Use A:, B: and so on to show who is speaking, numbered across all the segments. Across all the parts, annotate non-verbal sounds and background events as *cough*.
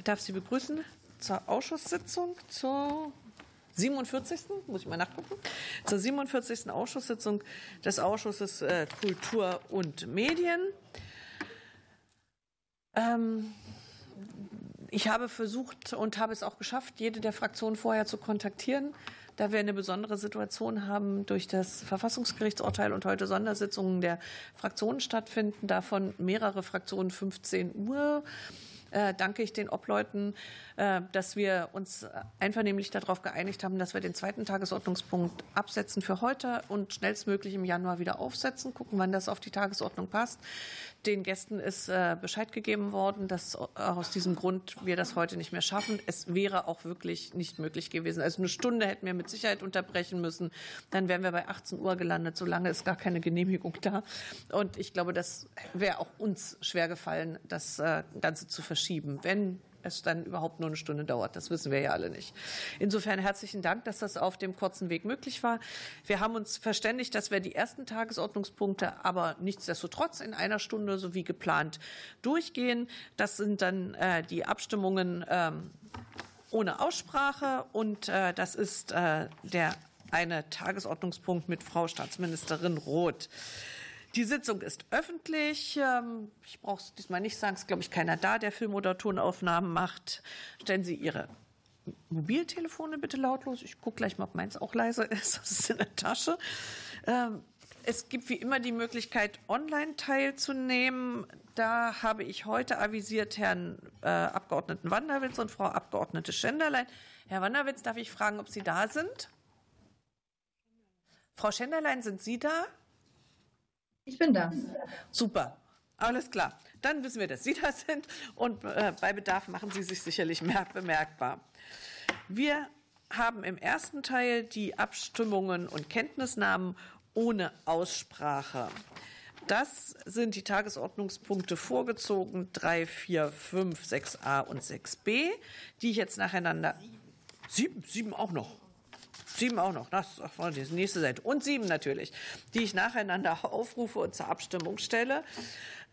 A: Ich darf Sie begrüßen zur Ausschusssitzung zur 47. muss ich mal nachgucken, zur 47. Ausschusssitzung des Ausschusses äh, Kultur und Medien. Ähm, ich habe versucht und habe es auch geschafft, jede der Fraktionen vorher zu kontaktieren, da wir eine besondere Situation haben durch das Verfassungsgerichtsurteil und heute Sondersitzungen der Fraktionen stattfinden, davon mehrere Fraktionen 15 Uhr äh, danke ich den Obleuten, äh, dass wir uns einvernehmlich darauf geeinigt haben, dass wir den zweiten Tagesordnungspunkt absetzen für heute und schnellstmöglich im Januar wieder aufsetzen, gucken, wann das auf die Tagesordnung passt. Den Gästen ist äh, Bescheid gegeben worden, dass aus diesem Grund wir das heute nicht mehr schaffen. Es wäre auch wirklich nicht möglich gewesen. Also eine Stunde hätten wir mit Sicherheit unterbrechen müssen. Dann wären wir bei 18 Uhr gelandet. Solange ist gar keine Genehmigung da. Und ich glaube, das wäre auch uns schwer gefallen, das Ganze zu verschieben. Wenn es dann überhaupt nur eine Stunde dauert. Das wissen wir ja alle nicht. Insofern herzlichen Dank, dass das auf dem kurzen Weg möglich war. Wir haben uns verständigt, dass wir die ersten Tagesordnungspunkte aber nichtsdestotrotz in einer Stunde so wie geplant durchgehen. Das sind dann äh, die Abstimmungen ähm, ohne Aussprache und äh, das ist äh, der eine Tagesordnungspunkt mit Frau Staatsministerin Roth. Die Sitzung ist öffentlich. Ähm, ich brauche es diesmal nicht sagen, es ist, glaube ich, keiner da, der Film- oder Tonaufnahmen macht. Stellen Sie Ihre Mobiltelefone bitte lautlos. Ich gucke gleich mal, ob meins auch leise ist. *laughs* Das ist in der Tasche. Ähm, es gibt wie immer die Möglichkeit, online teilzunehmen. Da habe ich heute avisiert Herrn äh, Abgeordneten Wanderwitz und Frau Abgeordnete Schenderlein. Herr Wanderwitz, darf ich fragen, ob Sie da sind? Frau Schenderlein, sind Sie da?
B: Ich bin da.
A: Super. Alles klar. Dann wissen wir, dass Sie da sind und äh, bei Bedarf machen Sie sich sicherlich mehr bemerkbar. Wir haben im ersten Teil die Abstimmungen und Kenntnisnahmen ohne Aussprache. Das sind die Tagesordnungspunkte vorgezogen 3, 4, 5, 6a und 6b, die ich jetzt nacheinander. Sieben, sieben auch noch. Sieben auch noch, das war die nächste Seite. Und sieben natürlich, die ich nacheinander aufrufe und zur Abstimmung stelle.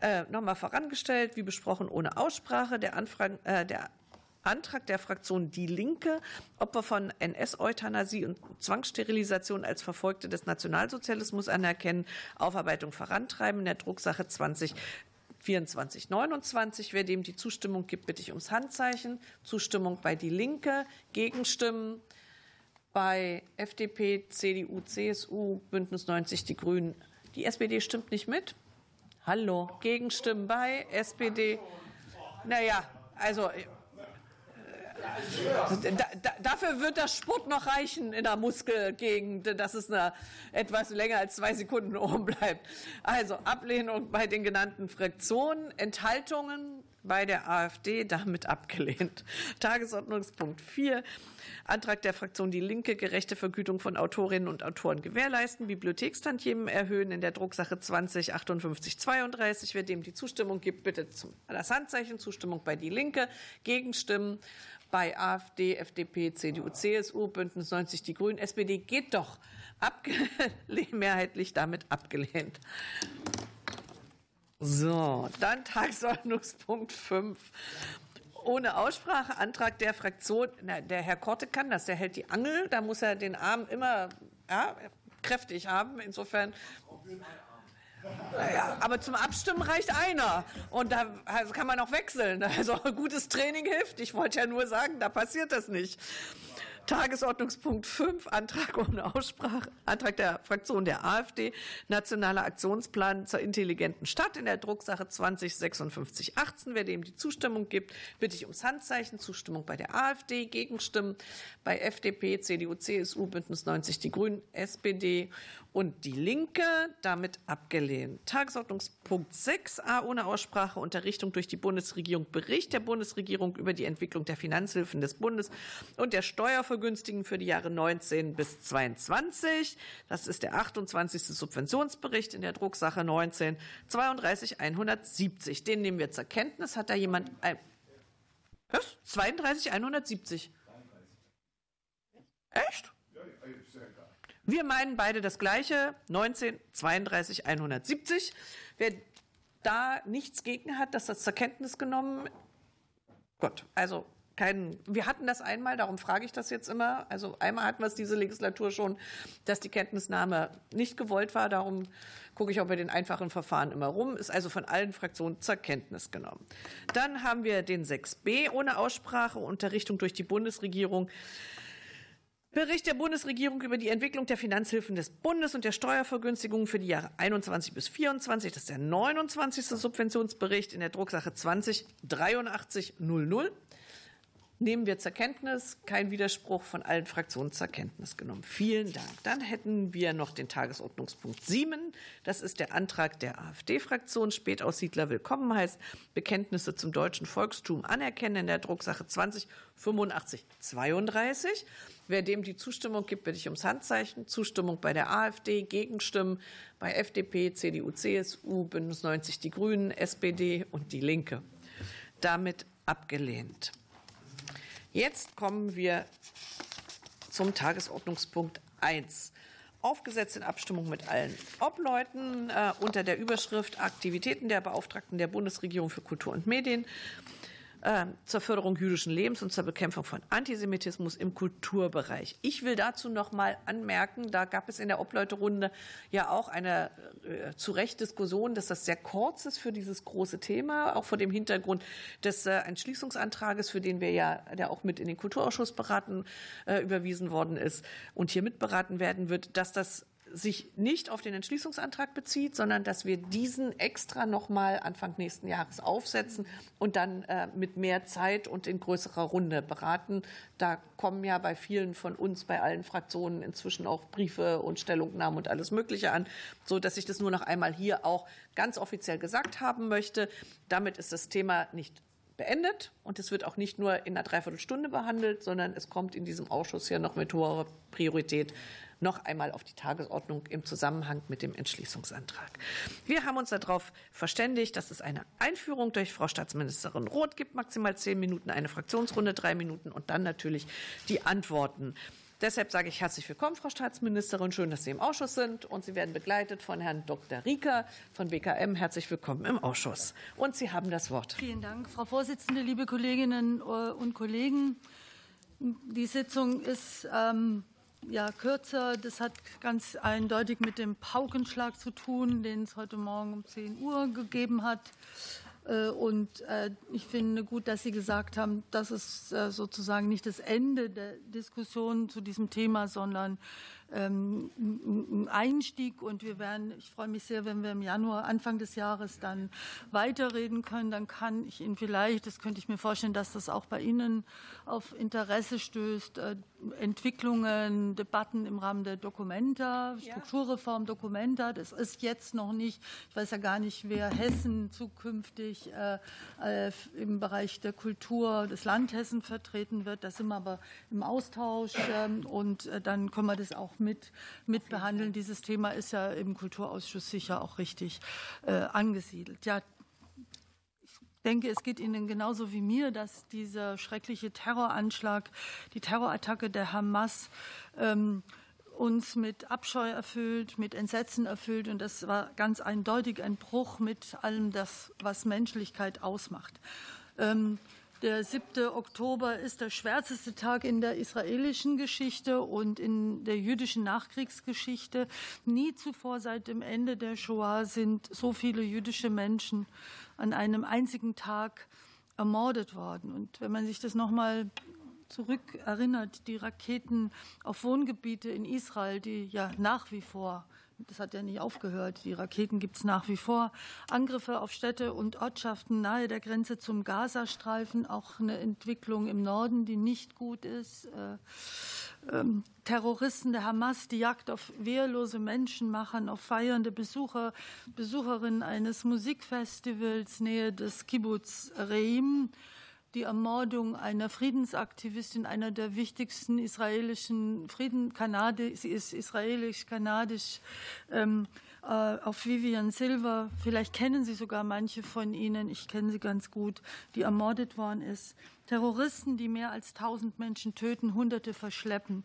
A: Äh, Nochmal vorangestellt, wie besprochen, ohne Aussprache. Der, Anfrage, äh, der Antrag der Fraktion Die Linke, Opfer von NS-Euthanasie und Zwangssterilisation als Verfolgte des Nationalsozialismus anerkennen, Aufarbeitung vorantreiben in der Drucksache 20 24, 29. Wer dem die Zustimmung gibt, bitte ich ums Handzeichen. Zustimmung bei Die Linke. Gegenstimmen bei FDP, CDU, CSU, Bündnis 90, die Grünen. Die SPD stimmt nicht mit. Hallo, Gegenstimmen bei SPD. Naja, also äh, da, dafür wird das Sport noch reichen in der Muskelgegend, dass es eine, etwas länger als zwei Sekunden oben bleibt. Also Ablehnung bei den genannten Fraktionen, Enthaltungen bei der AfD damit abgelehnt. *laughs* Tagesordnungspunkt 4. Antrag der Fraktion Die Linke, gerechte Vergütung von Autorinnen und Autoren gewährleisten, Bibliothekstantiemen erhöhen in der Drucksache 20 58 32. Wer dem die Zustimmung gibt, bitte zum, das Handzeichen. Zustimmung bei Die Linke. Gegenstimmen bei AfD, FDP, CDU, CSU, Bündnis 90, die Grünen, SPD geht doch. *laughs* Mehrheitlich damit abgelehnt. So, dann Tagesordnungspunkt 5 ohne Aussprache, Antrag der Fraktion. Na, der Herr Korte kann das, der hält die Angel, da muss er den Arm immer ja, kräftig haben. Insofern. Ja, aber zum Abstimmen reicht einer. Und da kann man auch wechseln. Also gutes Training hilft. Ich wollte ja nur sagen, da passiert das nicht. Tagesordnungspunkt 5, Antrag ohne Aussprache, Antrag der Fraktion der AfD, Nationaler Aktionsplan zur intelligenten Stadt in der Drucksache 205618. Wer dem die Zustimmung gibt, bitte ich ums Handzeichen. Zustimmung bei der AfD, Gegenstimmen bei FDP, CDU, CSU, Bündnis 90, die Grünen, SPD und die Linke damit abgelehnt. Tagesordnungspunkt 6a ohne Aussprache Unterrichtung durch die Bundesregierung Bericht der Bundesregierung über die Entwicklung der Finanzhilfen des Bundes und der Steuervergünstigen für die Jahre 19 bis 22. Das ist der 28. Subventionsbericht in der Drucksache 19 32 170. Den nehmen wir zur Kenntnis. Hat da jemand ein was? 32 170? Echt? Wir meinen beide das Gleiche, 19, 32, 170. Wer da nichts gegen hat, dass das zur Kenntnis genommen Gut, also kein, wir hatten das einmal, darum frage ich das jetzt immer. Also einmal hatten wir es diese Legislatur schon, dass die Kenntnisnahme nicht gewollt war. Darum gucke ich auch bei den einfachen Verfahren immer rum. Ist also von allen Fraktionen zur Kenntnis genommen. Dann haben wir den 6b ohne Aussprache, Unterrichtung durch die Bundesregierung. Bericht der Bundesregierung über die Entwicklung der Finanzhilfen des Bundes und der Steuervergünstigungen für die Jahre 21 bis 24. Das ist der 29. Subventionsbericht in der Drucksache 20 8300 nehmen wir zur Kenntnis. Kein Widerspruch von allen Fraktionen zur Kenntnis genommen. Vielen Dank. Dann hätten wir noch den Tagesordnungspunkt 7. Das ist der Antrag der AfD-Fraktion. Spätaussiedler willkommen heißt Bekenntnisse zum deutschen Volkstum anerkennen in der Drucksache 20 85 32. Wer dem die Zustimmung gibt, bitte ich ums Handzeichen. Zustimmung bei der AfD, Gegenstimmen bei FDP, CDU, CSU, Bündnis 90 Die Grünen, SPD und Die Linke. Damit abgelehnt. Jetzt kommen wir zum Tagesordnungspunkt 1. Aufgesetzt in Abstimmung mit allen Obleuten äh, unter der Überschrift Aktivitäten der Beauftragten der Bundesregierung für Kultur und Medien zur Förderung jüdischen Lebens und zur Bekämpfung von Antisemitismus im Kulturbereich. Ich will dazu noch mal anmerken, da gab es in der Obleuterunde ja auch eine äh, zu Recht Diskussion, dass das sehr kurz ist für dieses große Thema, auch vor dem Hintergrund des äh, Entschließungsantrages, für den wir ja, der auch mit in den Kulturausschuss beraten, äh, überwiesen worden ist und hier mitberaten werden wird, dass das sich nicht auf den Entschließungsantrag bezieht, sondern dass wir diesen extra noch mal Anfang nächsten Jahres aufsetzen und dann äh, mit mehr Zeit und in größerer Runde beraten. Da kommen ja bei vielen von uns, bei allen Fraktionen inzwischen auch Briefe und Stellungnahmen und alles Mögliche an, so dass ich das nur noch einmal hier auch ganz offiziell gesagt haben möchte. Damit ist das Thema nicht beendet und es wird auch nicht nur in einer Dreiviertelstunde behandelt, sondern es kommt in diesem Ausschuss ja noch mit hoher Priorität noch einmal auf die Tagesordnung im Zusammenhang mit dem Entschließungsantrag. Wir haben uns darauf verständigt, dass es eine Einführung durch Frau Staatsministerin Roth gibt, maximal zehn Minuten, eine Fraktionsrunde drei Minuten und dann natürlich die Antworten. Deshalb sage ich herzlich willkommen, Frau Staatsministerin. Schön, dass Sie im Ausschuss sind. Und Sie werden begleitet von Herrn Dr. Rieker von BKM. Herzlich willkommen im Ausschuss. Und Sie haben das Wort.
C: Vielen Dank, Frau Vorsitzende, liebe Kolleginnen und Kollegen. Die Sitzung ist ähm, ja, kürzer. Das hat ganz eindeutig mit dem Paukenschlag zu tun, den es heute Morgen um 10 Uhr gegeben hat. Äh, und äh, ich finde gut, dass Sie gesagt haben, das ist äh, sozusagen nicht das Ende der Diskussion zu diesem Thema, sondern ähm, ein Einstieg und wir werden, ich freue mich sehr, wenn wir im Januar, Anfang des Jahres dann weiterreden können, dann kann ich Ihnen vielleicht, das könnte ich mir vorstellen, dass das auch bei Ihnen auf Interesse stößt, äh, Entwicklungen, Debatten im Rahmen der Dokumenta, Strukturreform Dokumenta. Das ist jetzt noch nicht, ich weiß ja gar nicht, wer Hessen zukünftig äh, äh, im Bereich der Kultur des Land Hessen vertreten wird. Da sind wir aber im Austausch ähm, und äh, dann können wir das auch mit, mit behandeln. Dieses Thema ist ja im Kulturausschuss sicher auch richtig äh, angesiedelt. Ja, ich denke, es geht Ihnen genauso wie mir, dass dieser schreckliche Terroranschlag, die Terrorattacke der Hamas ähm, uns mit Abscheu erfüllt, mit Entsetzen erfüllt. Und das war ganz eindeutig ein Bruch mit allem das, was Menschlichkeit ausmacht. Ähm, der 7. Oktober ist der schwärzeste Tag in der israelischen Geschichte und in der jüdischen Nachkriegsgeschichte. Nie zuvor seit dem Ende der Shoah sind so viele jüdische Menschen an einem einzigen Tag ermordet worden. Und wenn man sich das noch mal zurückerinnert, die Raketen auf Wohngebiete in Israel, die ja nach wie vor das hat ja nicht aufgehört. Die Raketen gibt es nach wie vor. Angriffe auf Städte und Ortschaften nahe der Grenze zum Gazastreifen, auch eine Entwicklung im Norden, die nicht gut ist. Äh, ähm, Terroristen der Hamas, die Jagd auf wehrlose Menschen machen, auf feiernde Besucher, Besucherinnen eines Musikfestivals nähe des Kibbutz Reim die Ermordung einer Friedensaktivistin, einer der wichtigsten israelischen Frieden, Kanade, sie ist israelisch-kanadisch, ähm, äh, auf Vivian Silver. Vielleicht kennen Sie sogar manche von Ihnen. Ich kenne sie ganz gut, die ermordet worden ist. Terroristen, die mehr als 1000 Menschen töten, Hunderte verschleppen.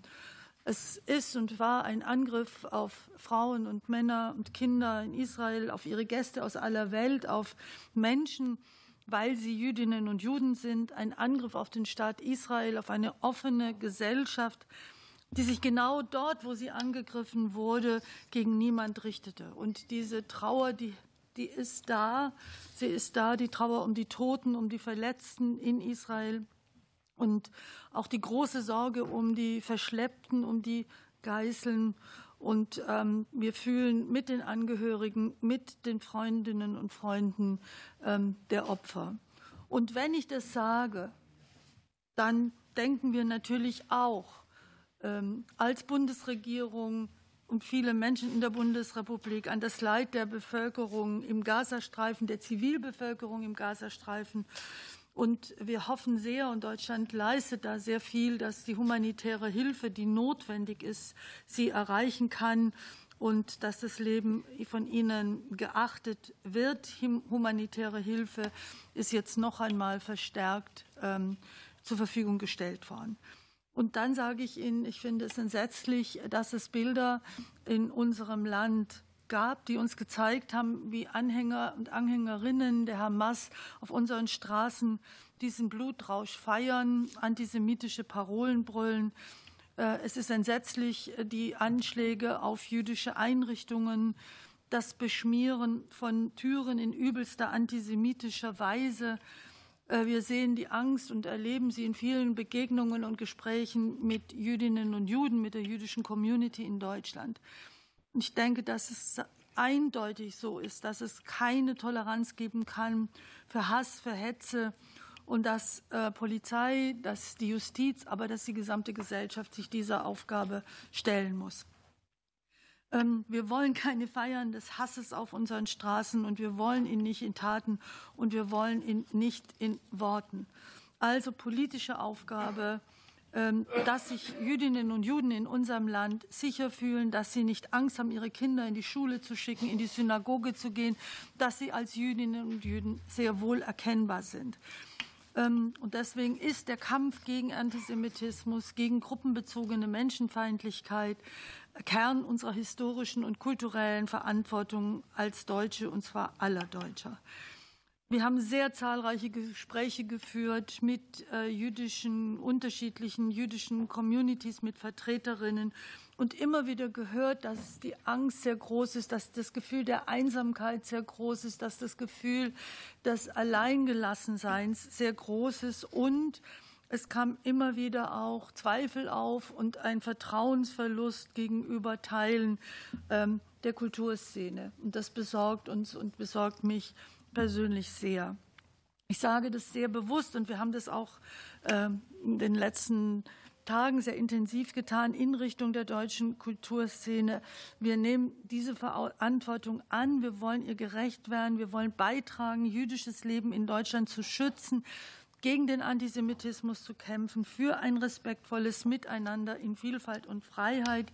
C: Es ist und war ein Angriff auf Frauen und Männer und Kinder in Israel, auf ihre Gäste aus aller Welt, auf Menschen, weil sie Jüdinnen und Juden sind, ein Angriff auf den Staat Israel, auf eine offene Gesellschaft, die sich genau dort, wo sie angegriffen wurde, gegen niemand richtete. Und diese Trauer, die, die ist da. Sie ist da, die Trauer um die Toten, um die Verletzten in Israel und auch die große Sorge um die Verschleppten, um die Geißeln. Und ähm, wir fühlen mit den Angehörigen, mit den Freundinnen und Freunden ähm, der Opfer. Und wenn ich das sage, dann denken wir natürlich auch ähm, als Bundesregierung und viele Menschen in der Bundesrepublik an das Leid der Bevölkerung im Gazastreifen, der Zivilbevölkerung im Gazastreifen. Und wir hoffen sehr, und Deutschland leistet da sehr viel, dass die humanitäre Hilfe, die notwendig ist, sie erreichen kann und dass das Leben von ihnen geachtet wird. Humanitäre Hilfe ist jetzt noch einmal verstärkt ähm, zur Verfügung gestellt worden. Und dann sage ich Ihnen, ich finde es entsetzlich, dass es Bilder in unserem Land gab, die uns gezeigt haben, wie Anhänger und Anhängerinnen der Hamas auf unseren Straßen diesen Blutrausch feiern, antisemitische Parolen brüllen. Äh, es ist entsetzlich, die Anschläge auf jüdische Einrichtungen, das Beschmieren von Türen in übelster antisemitischer Weise. Äh, wir sehen die Angst und erleben sie in vielen Begegnungen und Gesprächen mit Jüdinnen und Juden, mit der jüdischen Community in Deutschland. Und ich denke, dass es eindeutig so ist, dass es keine Toleranz geben kann für Hass, für Hetze und dass äh, Polizei, dass die Justiz, aber dass die gesamte Gesellschaft sich dieser Aufgabe stellen muss. Ähm, wir wollen keine Feiern des Hasses auf unseren Straßen und wir wollen ihn nicht in Taten und wir wollen ihn nicht in Worten. Also politische Aufgabe, dass sich Jüdinnen und Juden in unserem Land sicher fühlen, dass sie nicht Angst haben, ihre Kinder in die Schule zu schicken, in die Synagoge zu gehen, dass sie als Jüdinnen und Juden sehr wohl erkennbar sind. Ähm, und deswegen ist der Kampf gegen Antisemitismus, gegen gruppenbezogene Menschenfeindlichkeit Kern unserer historischen und kulturellen Verantwortung als Deutsche, und zwar aller Deutscher. Wir haben sehr zahlreiche Gespräche geführt mit äh, jüdischen, unterschiedlichen jüdischen Communities, mit Vertreterinnen und immer wieder gehört, dass die Angst sehr groß ist, dass das Gefühl der Einsamkeit sehr groß ist, dass das Gefühl des Alleingelassenseins sehr groß ist und es kam immer wieder auch Zweifel auf und ein Vertrauensverlust gegenüber Teilen ähm, der Kulturszene. Und das besorgt uns und besorgt mich persönlich sehr. Ich sage das sehr bewusst und wir haben das auch ähm, in den letzten Tagen sehr intensiv getan in Richtung der deutschen Kulturszene. Wir nehmen diese Verantwortung an. Wir wollen ihr gerecht werden. Wir wollen beitragen, jüdisches Leben in Deutschland zu schützen gegen den Antisemitismus zu kämpfen, für ein respektvolles Miteinander in Vielfalt und Freiheit.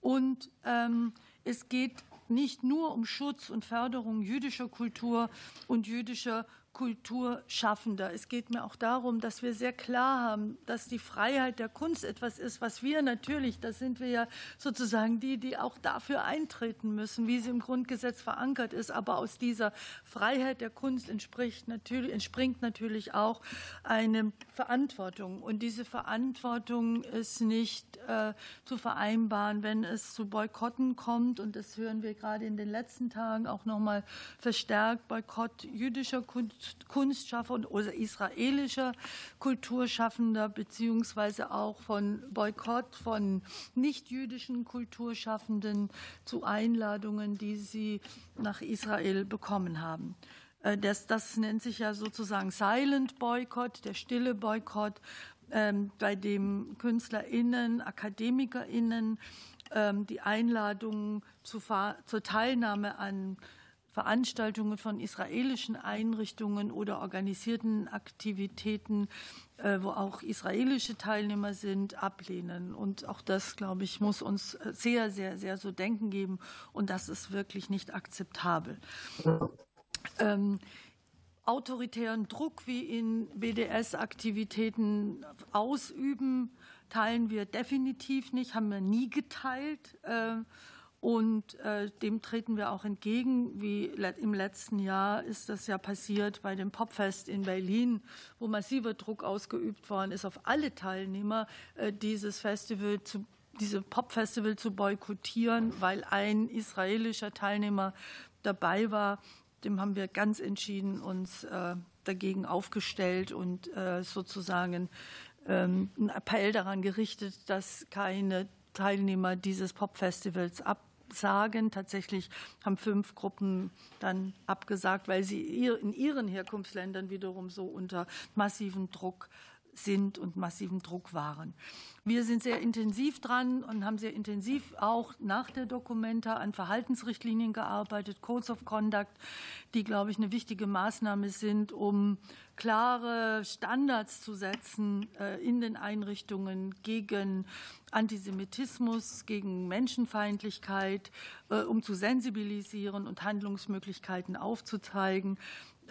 C: Und ähm, es geht nicht nur um Schutz und Förderung jüdischer Kultur und jüdischer Kulturschaffender. Es geht mir auch darum, dass wir sehr klar haben, dass die Freiheit der Kunst etwas ist, was wir natürlich, da sind wir ja sozusagen die, die auch dafür eintreten müssen, wie sie im Grundgesetz verankert ist. Aber aus dieser Freiheit der Kunst entspricht natürlich, entspringt natürlich auch eine Verantwortung. Und diese Verantwortung ist nicht äh, zu vereinbaren, wenn es zu Boykotten kommt. Und das hören wir gerade in den letzten Tagen auch noch mal verstärkt, Boykott jüdischer Kunst Kunstschaffender oder israelischer Kulturschaffender, beziehungsweise auch von Boykott von nichtjüdischen Kulturschaffenden zu Einladungen, die sie nach Israel bekommen haben. Äh, das, das nennt sich ja sozusagen Silent Boykott, der stille Boykott, ähm, bei dem KünstlerInnen, AkademikerInnen ähm, die Einladungen zu, zur Teilnahme an Veranstaltungen von israelischen Einrichtungen oder organisierten Aktivitäten, äh, wo auch israelische Teilnehmer sind, ablehnen. Und auch das, glaube ich, muss uns sehr, sehr, sehr so denken geben. Und das ist wirklich nicht akzeptabel. Ähm, autoritären Druck wie in BDS-Aktivitäten ausüben, teilen wir definitiv nicht, haben wir nie geteilt. Und äh, dem treten wir auch entgegen. Wie im letzten Jahr ist das ja passiert bei dem Popfest in Berlin, wo massiver Druck ausgeübt worden ist auf alle Teilnehmer, äh, dieses Festival zu diese Popfestival zu boykottieren, weil ein israelischer Teilnehmer dabei war. Dem haben wir ganz entschieden uns äh, dagegen aufgestellt und sozusagen ähm, einen Appell daran gerichtet, dass keine Teilnehmer dieses Popfestivals ab sagen. Tatsächlich haben fünf Gruppen dann abgesagt, weil sie in ihren Herkunftsländern wiederum so unter massivem Druck sind und massiven Druck waren. Wir sind sehr intensiv dran und haben sehr intensiv auch nach der Dokumenta an Verhaltensrichtlinien gearbeitet, Codes of Conduct, die, glaube ich, eine wichtige Maßnahme sind, um klare Standards zu setzen äh, in den Einrichtungen gegen Antisemitismus, gegen Menschenfeindlichkeit, äh, um zu sensibilisieren und Handlungsmöglichkeiten aufzuzeigen.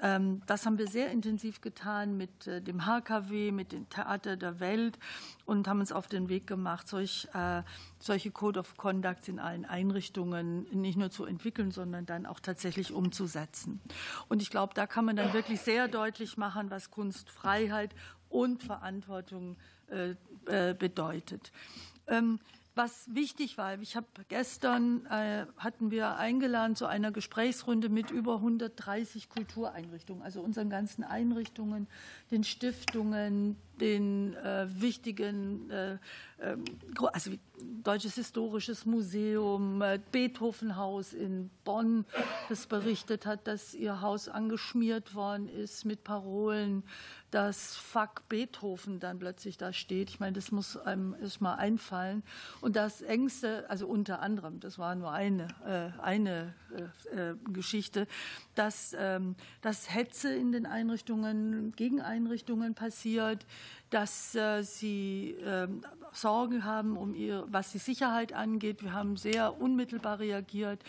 C: Ähm, das haben wir sehr intensiv getan mit äh, dem HKW, mit dem Theater der Welt und haben uns auf den Weg gemacht, solch, äh, solche Code of Conducts in allen Einrichtungen nicht nur zu entwickeln, sondern dann auch tatsächlich umzusetzen. Und ich glaube, da kann man dann wirklich sehr deutlich machen, was Kunstfreiheit und Verantwortung äh, bedeutet. Ähm, was wichtig war, ich habe gestern äh, hatten wir eingeladen zu einer Gesprächsrunde mit über 130 Kultureinrichtungen, also unseren ganzen Einrichtungen, den Stiftungen, den äh, wichtigen, äh, also Deutsches Historisches Museum, äh, Beethovenhaus in Bonn, das berichtet hat, dass ihr Haus angeschmiert worden ist mit Parolen dass Fuck Beethoven dann plötzlich da steht. Ich meine, das muss einem erstmal einfallen. Und das Ängste, also unter anderem, das war nur eine, äh, eine äh Geschichte, dass, ähm, dass Hetze in den Einrichtungen, gegen Einrichtungen passiert, dass äh, sie ähm, Sorgen haben, um ihr, was die Sicherheit angeht. Wir haben sehr unmittelbar reagiert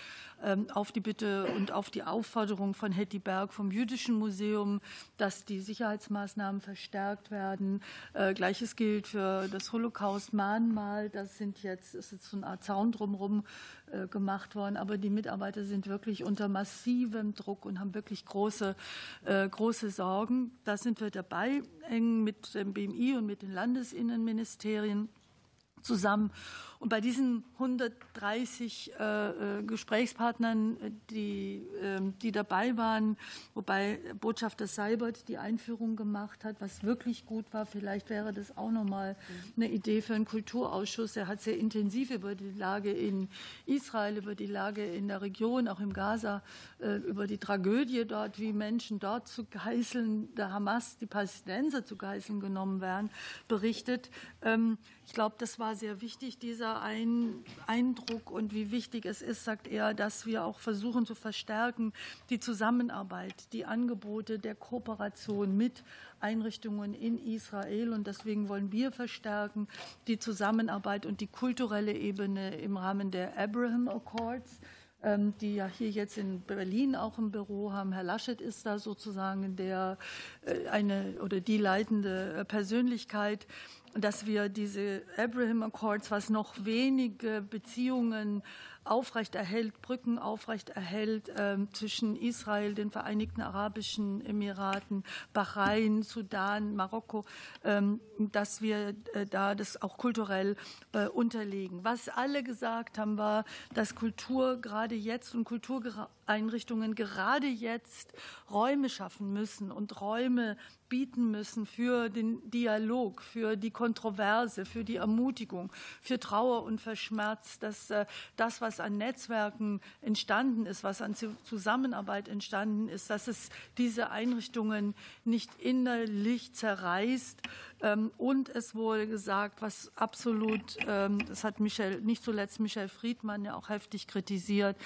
C: auf die Bitte und auf die Aufforderung von Hetty Berg vom Jüdischen Museum, dass die Sicherheitsmaßnahmen verstärkt werden. Äh, gleiches gilt für das Holocaust-Mahnmal. Das sind jetzt, ist jetzt so eine Art Zaun drumherum äh, gemacht worden. Aber die Mitarbeiter sind wirklich unter massivem Druck und haben wirklich große, äh, große Sorgen. Da sind wir dabei, eng mit dem BMI und mit den Landesinnenministerien zusammen. Und bei diesen 130 äh, äh, Gesprächspartnern, die, äh, die dabei waren, wobei Botschafter Seibert die Einführung gemacht hat, was wirklich gut war, vielleicht wäre das auch nochmal eine Idee für einen Kulturausschuss. Er hat sehr intensiv über die Lage in Israel, über die Lage in der Region, auch im Gaza, äh, über die Tragödie dort, wie Menschen dort zu Geiseln der Hamas, die Palästinenser zu Geiseln genommen werden, berichtet. Ähm, ich glaube, das war sehr wichtig, dieser Eindruck und wie wichtig es ist, sagt er, dass wir auch versuchen zu verstärken die Zusammenarbeit, die Angebote der Kooperation mit Einrichtungen in Israel. Und deswegen wollen wir verstärken die Zusammenarbeit und die kulturelle Ebene im Rahmen der Abraham Accords ähm, die ja hier jetzt in Berlin auch im Büro haben. Herr Laschet ist da sozusagen der äh, eine oder die leitende äh, Persönlichkeit dass wir diese Abraham Accords, was noch wenige Beziehungen aufrechterhält, Brücken aufrechterhält äh, zwischen Israel, den Vereinigten Arabischen Emiraten, Bahrain, Sudan, Marokko, ähm, dass wir äh, da das auch kulturell äh, unterlegen. Was alle gesagt haben, war, dass Kultur gerade jetzt und Kultureinrichtungen gerade jetzt Räume schaffen müssen und Räume bieten müssen für den Dialog, für die Kontroverse, für die Ermutigung, für Trauer und Verschmerz, dass äh, das, was an Netzwerken entstanden ist, was an Zusammenarbeit entstanden ist, dass es diese Einrichtungen nicht innerlich zerreißt, und es wurde gesagt, was absolut, ähm, das hat Michel, nicht zuletzt Michel Friedmann ja auch heftig kritisiert,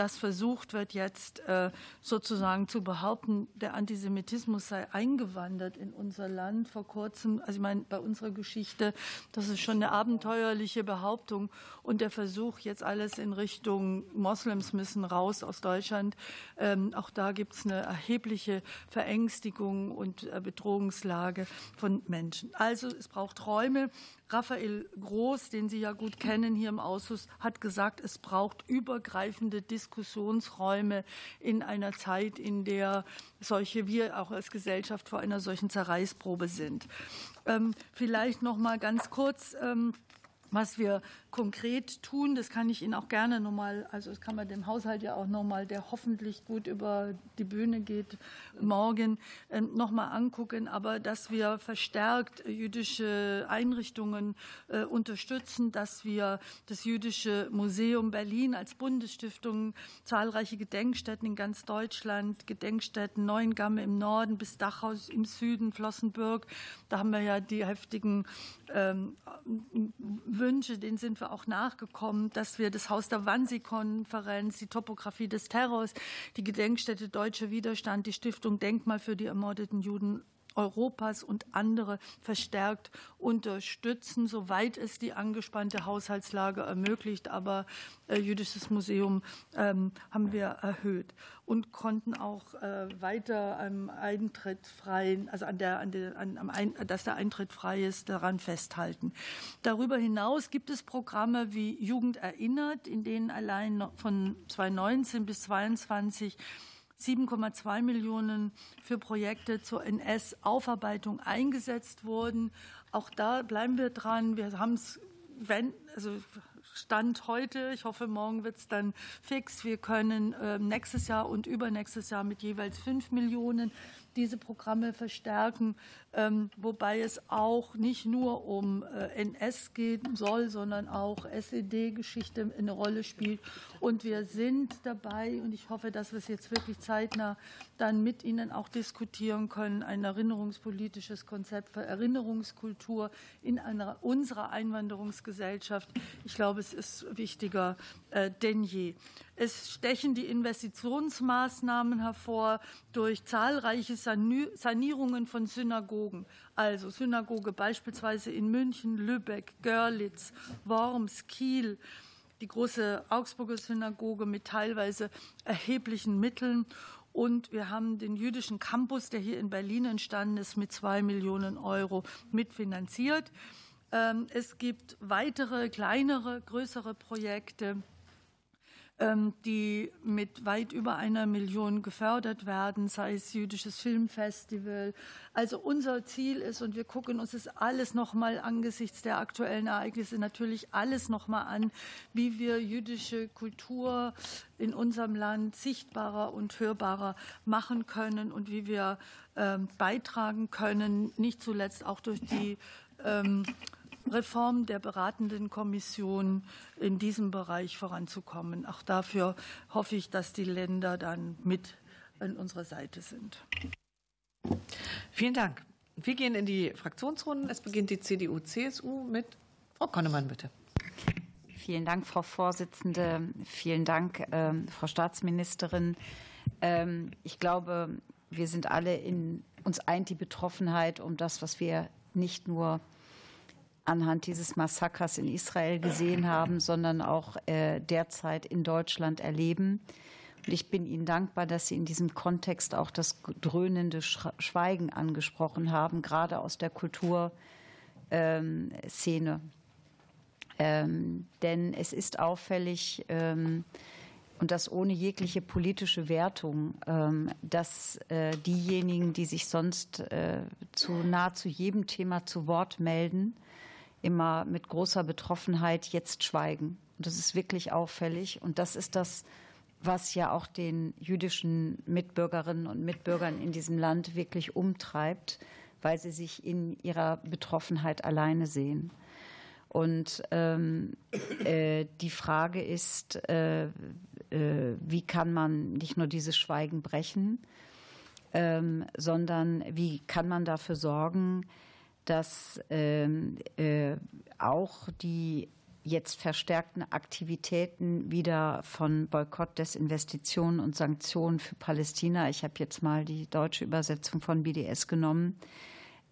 C: dass versucht wird, jetzt äh, sozusagen zu behaupten, der Antisemitismus sei eingewandert in unser Land vor kurzem. Also ich meine, bei unserer Geschichte, das ist schon eine abenteuerliche Behauptung. Und der Versuch, jetzt alles in Richtung Moslems müssen raus aus Deutschland, ähm, auch da gibt es eine erhebliche Verängstigung und äh, Bedrohungslage von Menschen. Menschen. Also es braucht Räume. Raphael Groß, den Sie ja gut kennen hier im Ausschuss, hat gesagt, es braucht übergreifende Diskussionsräume in einer Zeit, in der solche wir auch als Gesellschaft vor einer solchen Zerreißprobe sind. Ähm, vielleicht noch mal ganz kurz. Was wir konkret tun, das kann ich Ihnen auch gerne nochmal, also das kann man dem Haushalt ja auch nochmal, der hoffentlich gut über die Bühne geht, morgen ähm, nochmal angucken, aber dass wir verstärkt jüdische Einrichtungen äh, unterstützen, dass wir das Jüdische Museum Berlin als Bundesstiftung zahlreiche Gedenkstätten in ganz Deutschland, Gedenkstätten Neuengamme im Norden bis Dachau im Süden, Flossenbürg, da haben wir ja die heftigen ähm, Wünsche, denen sind wir auch nachgekommen, dass wir das Haus der Wannsee-Konferenz, die Topographie des Terrors, die Gedenkstätte Deutscher Widerstand, die Stiftung Denkmal für die ermordeten Juden Europas und andere verstärkt unterstützen, soweit es die angespannte Haushaltslage ermöglicht. Aber äh, Jüdisches Museum ähm, haben wir erhöht und konnten auch äh, weiter am Eintritt freien, also an der, an der, an, am Ein, dass der Eintritt frei ist, daran festhalten. Darüber hinaus gibt es Programme wie Jugend erinnert, in denen allein von 2019 bis 2022 7,2 Millionen für Projekte zur NS-Aufarbeitung eingesetzt wurden. Auch da bleiben wir dran. Wir haben es, wenn, also Stand heute, ich hoffe, morgen wird es dann fix. Wir können äh, nächstes Jahr und übernächstes Jahr mit jeweils 5 Millionen diese Programme verstärken, ähm, wobei es auch nicht nur um äh, NS gehen soll, sondern auch SED-Geschichte eine Rolle spielt. Und wir sind dabei, und ich hoffe, dass wir es jetzt wirklich zeitnah dann mit Ihnen auch diskutieren können, ein erinnerungspolitisches Konzept für Erinnerungskultur in einer, unserer Einwanderungsgesellschaft. Ich glaube, es ist wichtiger äh, denn je. Es stechen die Investitionsmaßnahmen hervor durch zahlreiche Sanierungen von Synagogen. Also Synagoge beispielsweise in München, Lübeck, Görlitz, Worms, Kiel, die große Augsburger Synagoge mit teilweise erheblichen Mitteln. Und wir haben den jüdischen Campus, der hier in Berlin entstanden ist, mit zwei Millionen Euro mitfinanziert. Ähm, es gibt weitere kleinere, größere Projekte die mit weit über einer Million gefördert werden, sei es jüdisches Filmfestival. Also unser Ziel ist, und wir gucken uns das alles nochmal angesichts der aktuellen Ereignisse natürlich alles nochmal an, wie wir jüdische Kultur in unserem Land sichtbarer und hörbarer machen können und wie wir ähm, beitragen können, nicht zuletzt auch durch die ähm, Reform der beratenden Kommission in diesem Bereich voranzukommen. Auch dafür hoffe ich, dass die Länder dann mit an unserer Seite sind.
A: Vielen Dank. Wir gehen in die Fraktionsrunden. Es beginnt die CDU-CSU mit Frau Konnemann, bitte.
D: Vielen Dank, Frau Vorsitzende. Vielen Dank, äh, Frau Staatsministerin. Ähm, ich glaube, wir sind alle in uns eint die Betroffenheit um das, was wir nicht nur anhand dieses Massakers in Israel gesehen haben, sondern auch äh, derzeit in Deutschland erleben. Und ich bin Ihnen dankbar, dass Sie in diesem Kontext auch das dröhnende Schweigen angesprochen haben, gerade aus der Kulturszene. Ähm, denn es ist auffällig, ähm, und das ohne jegliche politische Wertung, ähm, dass äh, diejenigen, die sich sonst äh, zu nahezu jedem Thema zu Wort melden, immer mit großer Betroffenheit jetzt schweigen. Das ist wirklich auffällig. Und das ist das, was ja auch den jüdischen Mitbürgerinnen und Mitbürgern in diesem Land wirklich umtreibt, weil sie sich in ihrer Betroffenheit alleine sehen. Und ähm, äh, die Frage ist, äh, äh, wie kann man nicht nur dieses Schweigen brechen, ähm, sondern wie kann man dafür sorgen, dass ähm, äh, auch die jetzt verstärkten Aktivitäten wieder von Boykott, Desinvestitionen und Sanktionen für Palästina, ich habe jetzt mal die deutsche Übersetzung von BDS genommen,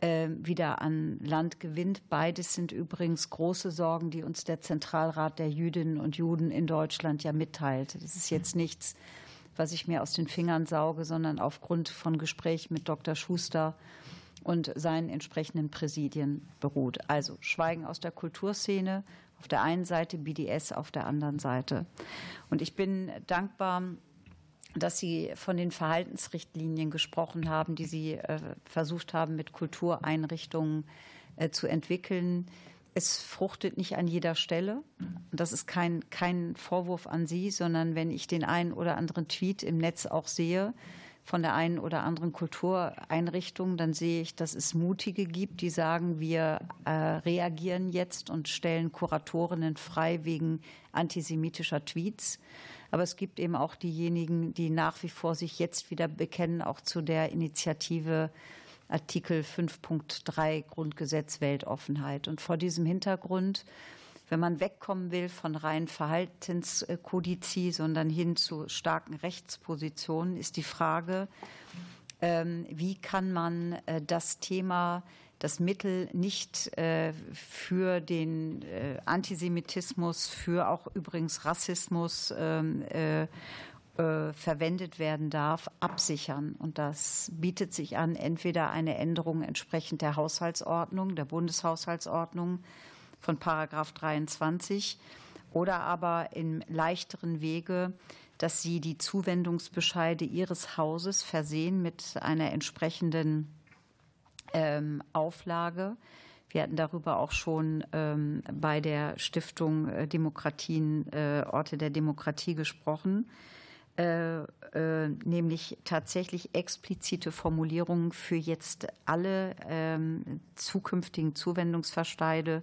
D: äh, wieder an Land gewinnt. Beides sind übrigens große Sorgen, die uns der Zentralrat der Jüdinnen und Juden in Deutschland ja mitteilt. Das ist jetzt nichts, was ich mir aus den Fingern sauge, sondern aufgrund von Gesprächen mit Dr. Schuster und seinen entsprechenden Präsidien beruht. Also Schweigen aus der Kulturszene auf der einen Seite, BDS auf der anderen Seite. Und ich bin dankbar, dass Sie von den Verhaltensrichtlinien gesprochen haben, die Sie äh, versucht haben, mit Kultureinrichtungen äh, zu entwickeln. Es fruchtet nicht an jeder Stelle. Das ist kein, kein Vorwurf an Sie, sondern wenn ich den einen oder anderen Tweet im Netz auch sehe, von der einen oder anderen Kultureinrichtung, dann sehe ich, dass es Mutige gibt, die sagen, wir äh, reagieren jetzt und stellen Kuratorinnen frei wegen antisemitischer Tweets. Aber es gibt eben auch diejenigen, die nach wie vor sich jetzt wieder bekennen, auch zu der Initiative Artikel 5.3 Grundgesetz Weltoffenheit. Und vor diesem Hintergrund wenn man wegkommen will von rein Verhaltenskodizi, sondern hin zu starken Rechtspositionen, ist die Frage, ähm, wie kann man äh, das Thema, das Mittel nicht äh, für den äh, Antisemitismus, für auch übrigens Rassismus ähm, verwendet werden darf, absichern. Und das bietet sich an, entweder eine Änderung entsprechend der Haushaltsordnung, der Bundeshaushaltsordnung, von Paragraph 23 oder aber im leichteren Wege, dass Sie die Zuwendungsbescheide Ihres Hauses versehen mit einer entsprechenden ähm, Auflage. Wir hatten darüber auch schon ähm, bei der Stiftung äh, Demokratien, äh, Orte der Demokratie gesprochen, äh, nämlich tatsächlich explizite Formulierungen für jetzt alle ähm, zukünftigen Zuwendungsversteide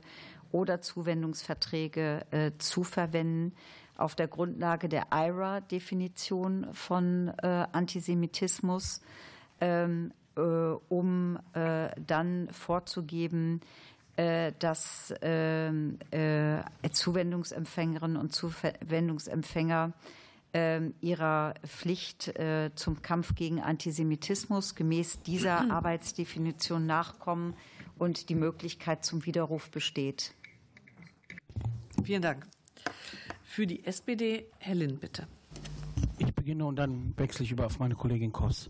D: oder Zuwendungsverträge äh, zu verwenden auf der Grundlage der IRA-Definition von äh, Antisemitismus, ähm, äh, um dann vorzugeben, dass ähm, äh, Zuwendungsempfängerinnen und Zuwendungsempfänger ähm, ihrer Pflicht zum Kampf gegen Antisemitismus gemäß dieser *clears throat* Arbeitsdefinition nachkommen und die Möglichkeit zum Widerruf besteht.
A: Vielen Dank. Für die SPD, Herr Linn, bitte.
E: Ich beginne und dann wechsle ich über auf meine Kollegin Koss.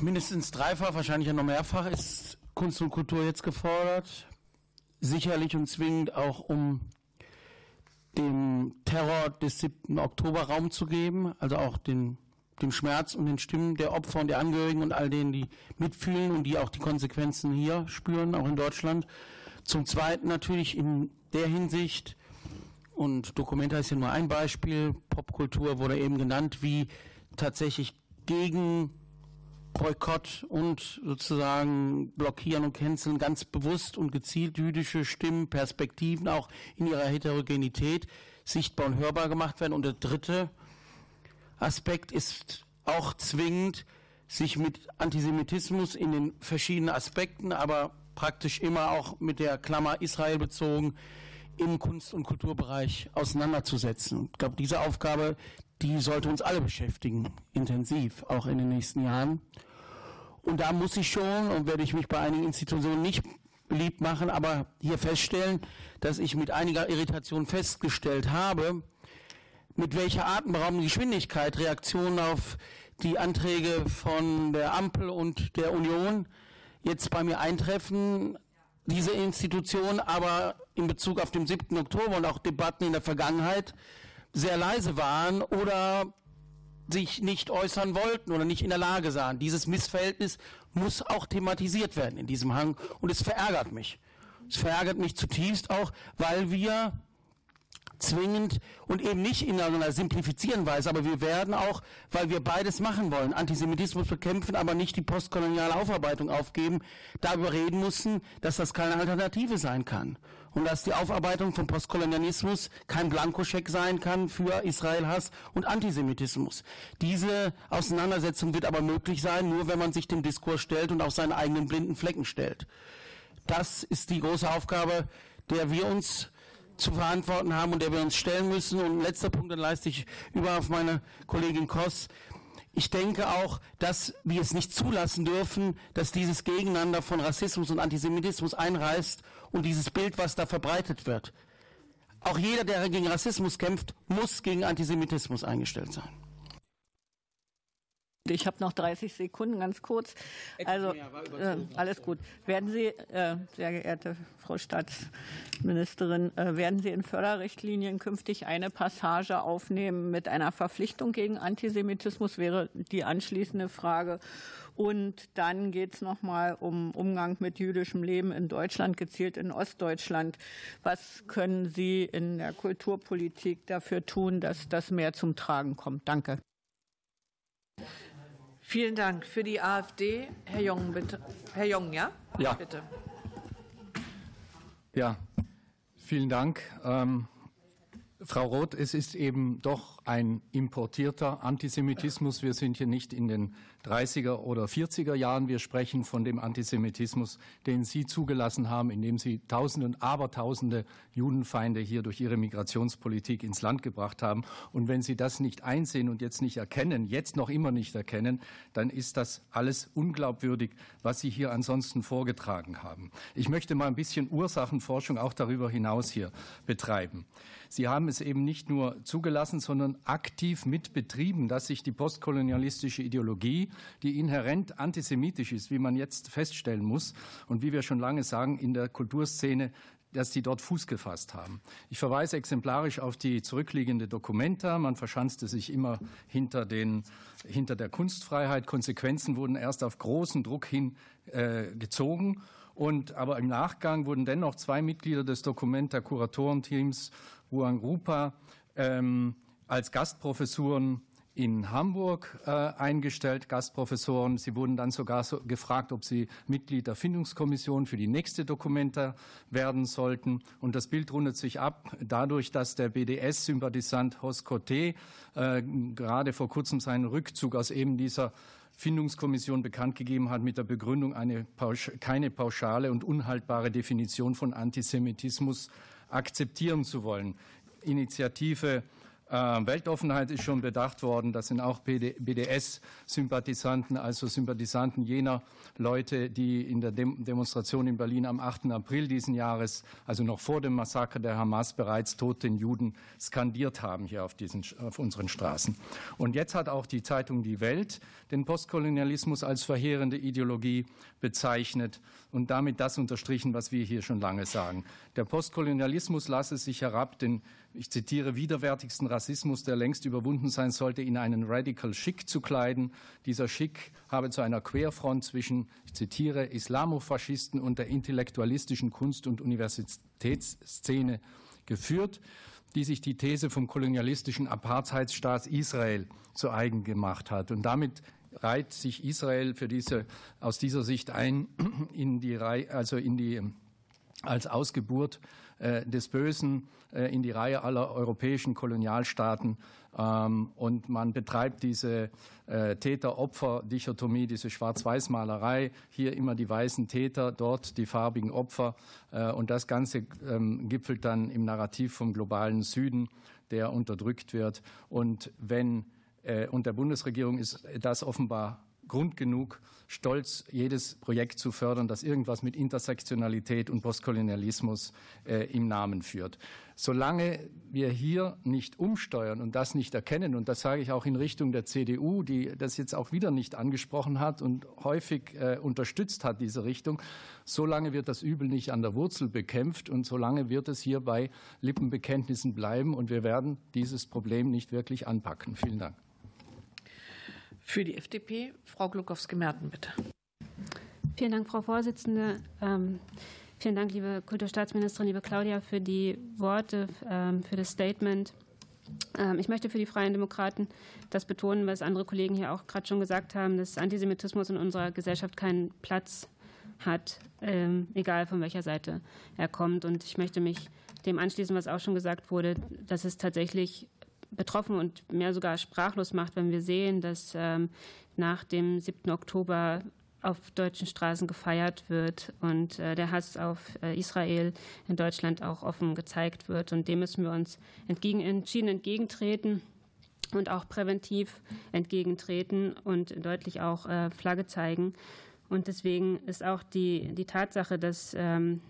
E: Mindestens dreifach, wahrscheinlich noch mehrfach ist Kunst und Kultur jetzt gefordert. Sicherlich und zwingend auch, um dem Terror des 7. Oktober Raum zu geben, also auch den, dem Schmerz und den Stimmen der Opfer und der Angehörigen und all denen, die mitfühlen und die auch die Konsequenzen hier spüren, auch in Deutschland. Zum Zweiten natürlich in der Hinsicht, und Dokumenta ist ja nur ein Beispiel, Popkultur wurde eben genannt, wie tatsächlich gegen Boykott und sozusagen blockieren und canceln ganz bewusst und gezielt jüdische Stimmen, Perspektiven auch in ihrer Heterogenität sichtbar und hörbar gemacht werden. Und der dritte Aspekt ist auch zwingend, sich mit Antisemitismus in den verschiedenen Aspekten, aber praktisch immer auch mit der Klammer Israel bezogen im Kunst- und Kulturbereich auseinanderzusetzen. Ich glaube, diese Aufgabe, die sollte uns alle beschäftigen, intensiv, auch in den nächsten Jahren. Und da muss ich schon und werde ich mich bei einigen Institutionen nicht beliebt machen, aber hier feststellen, dass ich mit einiger Irritation festgestellt habe, mit welcher atemberaubenden Geschwindigkeit Reaktionen auf die Anträge von der Ampel und der Union jetzt bei mir eintreffen, diese Institution aber in Bezug auf den 7. Oktober und auch Debatten in der Vergangenheit sehr leise waren oder sich nicht äußern wollten oder nicht in der Lage sahen. Dieses Missverhältnis muss auch thematisiert werden in diesem Hang und es verärgert mich. Es verärgert mich zutiefst auch, weil wir zwingend und eben nicht in einer simplifizierenden Weise, aber wir werden auch, weil wir beides machen wollen, Antisemitismus bekämpfen, aber nicht die postkoloniale Aufarbeitung aufgeben, darüber reden müssen, dass das keine Alternative sein kann und dass die Aufarbeitung von Postkolonialismus kein Blankoscheck sein kann für Israelhass und Antisemitismus. Diese Auseinandersetzung wird aber möglich sein, nur wenn man sich dem Diskurs stellt und auch seine eigenen blinden Flecken stellt. Das ist die große Aufgabe, der wir uns zu verantworten haben und der wir uns stellen müssen. Und letzter Punkt, dann leiste ich über auf meine Kollegin Koss. Ich denke auch, dass wir es nicht zulassen dürfen, dass dieses Gegeneinander von Rassismus und Antisemitismus einreißt und dieses Bild, was da verbreitet wird. Auch jeder, der gegen Rassismus kämpft, muss gegen Antisemitismus eingestellt sein.
F: Ich habe noch 30 Sekunden, ganz kurz. Also äh, alles gut. Werden Sie, äh, sehr geehrte Frau Staatsministerin, äh, werden Sie in Förderrichtlinien künftig eine Passage aufnehmen mit einer Verpflichtung gegen Antisemitismus? Wäre die anschließende Frage. Und dann geht es nochmal um Umgang mit jüdischem Leben in Deutschland, gezielt in Ostdeutschland. Was können Sie in der Kulturpolitik dafür tun, dass das mehr zum Tragen kommt? Danke.
A: Vielen Dank. Für die AfD, Herr Jong, bitte. Herr Jong, ja?
G: Ja.
A: Bitte.
G: Ja, vielen Dank. Ähm, Frau Roth, es ist eben doch ein importierter Antisemitismus. Wir sind hier nicht in den 30er oder 40er Jahren. Wir sprechen von dem Antisemitismus, den Sie zugelassen haben, indem Sie Tausende und Abertausende Judenfeinde hier durch Ihre Migrationspolitik ins Land gebracht haben. Und wenn Sie das nicht einsehen und jetzt nicht erkennen, jetzt noch immer nicht erkennen, dann ist das alles unglaubwürdig, was Sie hier ansonsten vorgetragen haben. Ich möchte mal ein bisschen Ursachenforschung auch darüber hinaus hier betreiben. Sie haben es eben nicht nur zugelassen, sondern aktiv mitbetrieben, dass sich die postkolonialistische Ideologie, die inhärent antisemitisch ist, wie man jetzt feststellen muss und wie wir schon lange sagen, in der Kulturszene dass die dort Fuß gefasst haben. Ich verweise exemplarisch auf die zurückliegende Dokumenta. Man verschanzte sich immer hinter, den, hinter der Kunstfreiheit. Konsequenzen wurden erst auf großen Druck hin äh, gezogen. Und, aber im Nachgang wurden dennoch zwei Mitglieder des Dokumenta-Kuratorenteams Huang Rupa ähm, als Gastprofessuren in Hamburg äh, eingestellt, Gastprofessoren. Sie wurden dann sogar so gefragt, ob sie Mitglied der Findungskommission für die nächste Dokumenta werden sollten. Und das Bild rundet sich ab dadurch, dass der BDS-Sympathisant Hoskote äh, gerade vor kurzem seinen Rückzug aus eben dieser Findungskommission bekannt gegeben hat mit der Begründung, eine Pausch keine pauschale und unhaltbare Definition von Antisemitismus akzeptieren zu wollen. Initiative Weltoffenheit ist schon bedacht worden. Das sind auch BDS-Sympathisanten, also Sympathisanten jener Leute, die in der Demonstration in Berlin am 8. April diesen Jahres, also noch vor dem Massaker der Hamas, bereits toten Juden skandiert haben hier auf, diesen, auf unseren Straßen. Und jetzt hat auch die Zeitung Die Welt den Postkolonialismus als verheerende Ideologie bezeichnet und damit das unterstrichen, was wir hier schon lange sagen. Der Postkolonialismus lasse sich herab, den ich zitiere, widerwärtigsten Rassismus, der längst überwunden sein sollte, in einen Radical Schick zu kleiden. Dieser Schick habe zu einer Querfront zwischen, ich zitiere, Islamofaschisten und der intellektualistischen Kunst- und Universitätsszene geführt, die sich die These vom kolonialistischen Apartheidsstaat Israel zu eigen gemacht hat. Und damit reiht sich Israel für diese, aus dieser Sicht ein in die, also in die, als Ausgeburt des Bösen äh, in die Reihe aller europäischen Kolonialstaaten. Ähm, und man betreibt diese äh, Täter-Opfer-Dichotomie, diese Schwarz-Weiß-Malerei. Hier immer die weißen Täter, dort die farbigen Opfer. Und das Ganze ähm, gipfelt dann im Narrativ vom globalen Süden, der unterdrückt wird. Und wenn und der Bundesregierung ist das offenbar Grund genug, stolz, jedes Projekt zu fördern, das irgendwas mit Intersektionalität und Postkolonialismus äh, im Namen führt. Solange wir hier nicht umsteuern und das nicht erkennen, und das sage ich auch in Richtung der CDU, die das jetzt auch wieder nicht angesprochen hat und häufig äh, unterstützt hat, diese Richtung, solange wird das Übel nicht an der Wurzel bekämpft und solange wird es hier bei Lippenbekenntnissen bleiben und wir werden dieses Problem nicht wirklich anpacken. Vielen Dank.
A: Für die FDP, Frau Glukowski-Merten, bitte.
H: Vielen Dank, Frau Vorsitzende. Ähm, vielen Dank, liebe Kulturstaatsministerin, liebe Claudia, für die Worte, ähm, für das Statement. Ähm, ich möchte für die Freien Demokraten das betonen, was andere Kollegen hier auch gerade schon gesagt haben, dass Antisemitismus in unserer Gesellschaft keinen Platz hat, egal von welcher Seite er kommt. Und ich möchte mich dem anschließen, was auch schon gesagt wurde, dass es tatsächlich betroffen und mehr sogar sprachlos macht, wenn wir sehen, dass ähm, nach dem 7. Oktober auf deutschen Straßen gefeiert wird und äh, der Hass auf äh, Israel in Deutschland auch offen gezeigt wird. Und dem müssen wir uns entgegen, entschieden entgegentreten und auch präventiv entgegentreten und deutlich auch äh, Flagge zeigen. Und deswegen ist auch die, die Tatsache, dass ähm,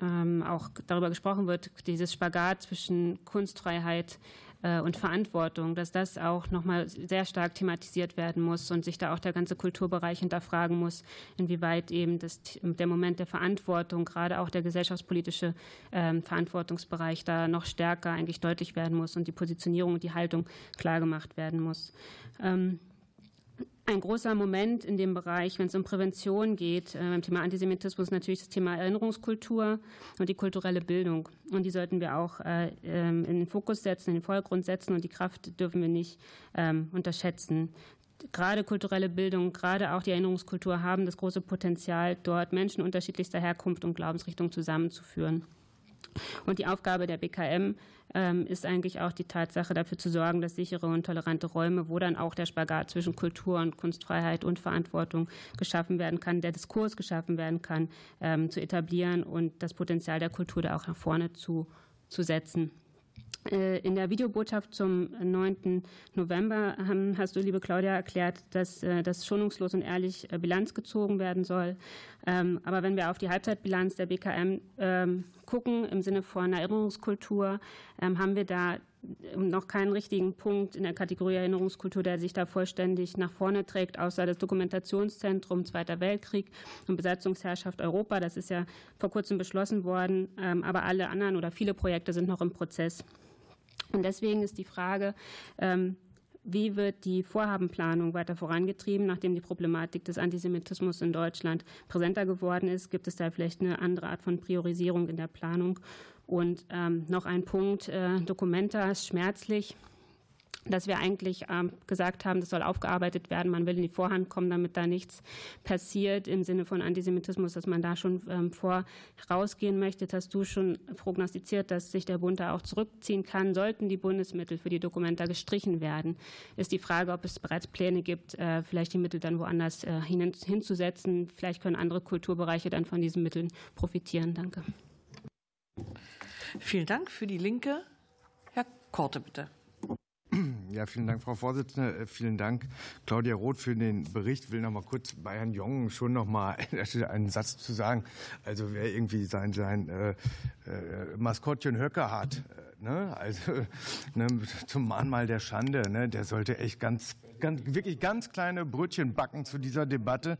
H: ähm, auch darüber gesprochen wird, dieses Spagat zwischen Kunstfreiheit und Verantwortung, dass das auch nochmal sehr stark thematisiert werden muss und sich da auch der ganze Kulturbereich hinterfragen muss, inwieweit eben das, der Moment der Verantwortung, gerade auch der gesellschaftspolitische ähm, Verantwortungsbereich da noch stärker eigentlich deutlich werden muss und die Positionierung und die Haltung klar gemacht werden muss. Ähm, ein großer Moment in dem Bereich, wenn es um Prävention geht, äh, beim Thema Antisemitismus ist natürlich das Thema Erinnerungskultur und die kulturelle Bildung. Und die sollten wir auch äh, ähm, in den Fokus setzen, in den Vordergrund setzen und die Kraft dürfen wir nicht ähm, unterschätzen. Gerade kulturelle Bildung, gerade auch die Erinnerungskultur haben das große Potenzial, dort Menschen unterschiedlichster Herkunft und Glaubensrichtung zusammenzuführen. Und die Aufgabe der BKM ähm, ist eigentlich auch die Tatsache, dafür zu sorgen, dass sichere und tolerante Räume, wo dann auch der Spagat zwischen Kultur und Kunstfreiheit und Verantwortung geschaffen werden kann, der Diskurs geschaffen werden kann, ähm, zu etablieren und das Potenzial der Kultur da auch nach vorne zu, zu setzen. Äh, in der Videobotschaft zum 9. November hast du, liebe Claudia, erklärt, dass äh, das schonungslos und ehrlich äh, Bilanz gezogen werden soll. Ähm, aber wenn wir auf die Halbzeitbilanz der BKM ähm, gucken, im Sinne von Erinnerungskultur, ähm, haben wir da noch keinen richtigen Punkt in der Kategorie Erinnerungskultur, der sich da vollständig nach vorne trägt, außer das Dokumentationszentrum Zweiter Weltkrieg und Besatzungsherrschaft Europa. Das ist ja vor kurzem beschlossen worden, aber alle anderen oder viele Projekte sind noch im Prozess. Und deswegen ist die Frage, ähm, wie wird die Vorhabenplanung weiter vorangetrieben, nachdem die Problematik des Antisemitismus in Deutschland präsenter geworden ist? Gibt es da vielleicht eine andere Art von Priorisierung in der Planung? Und ähm, noch ein Punkt, äh, Dokumenta ist schmerzlich dass wir eigentlich ähm, gesagt haben, das soll aufgearbeitet werden. Man will in die Vorhand kommen, damit da nichts passiert im Sinne von Antisemitismus, dass man da schon ähm, vor rausgehen möchte. Hast du schon prognostiziert, dass sich der Bund da auch zurückziehen kann? Sollten die Bundesmittel für die Dokumenta gestrichen werden? Ist die Frage, ob es bereits Pläne gibt, äh, vielleicht die Mittel dann woanders äh, hin, hinzusetzen. Vielleicht können andere Kulturbereiche dann von diesen Mitteln profitieren. Danke.
A: Vielen Dank für die Linke. Herr Korte, bitte.
I: Ja, vielen Dank, Frau Vorsitzende. Äh, vielen Dank, Claudia Roth, für den Bericht. Ich will noch mal kurz bei Herrn Jong schon noch mal *laughs* einen Satz zu sagen. Also wer irgendwie sein, sein äh, äh, Maskottchen Höcker hat, äh, ne? also ne, zum Mahnmal der Schande, ne? der sollte echt ganz Ganz, wirklich ganz kleine Brötchen backen zu dieser Debatte.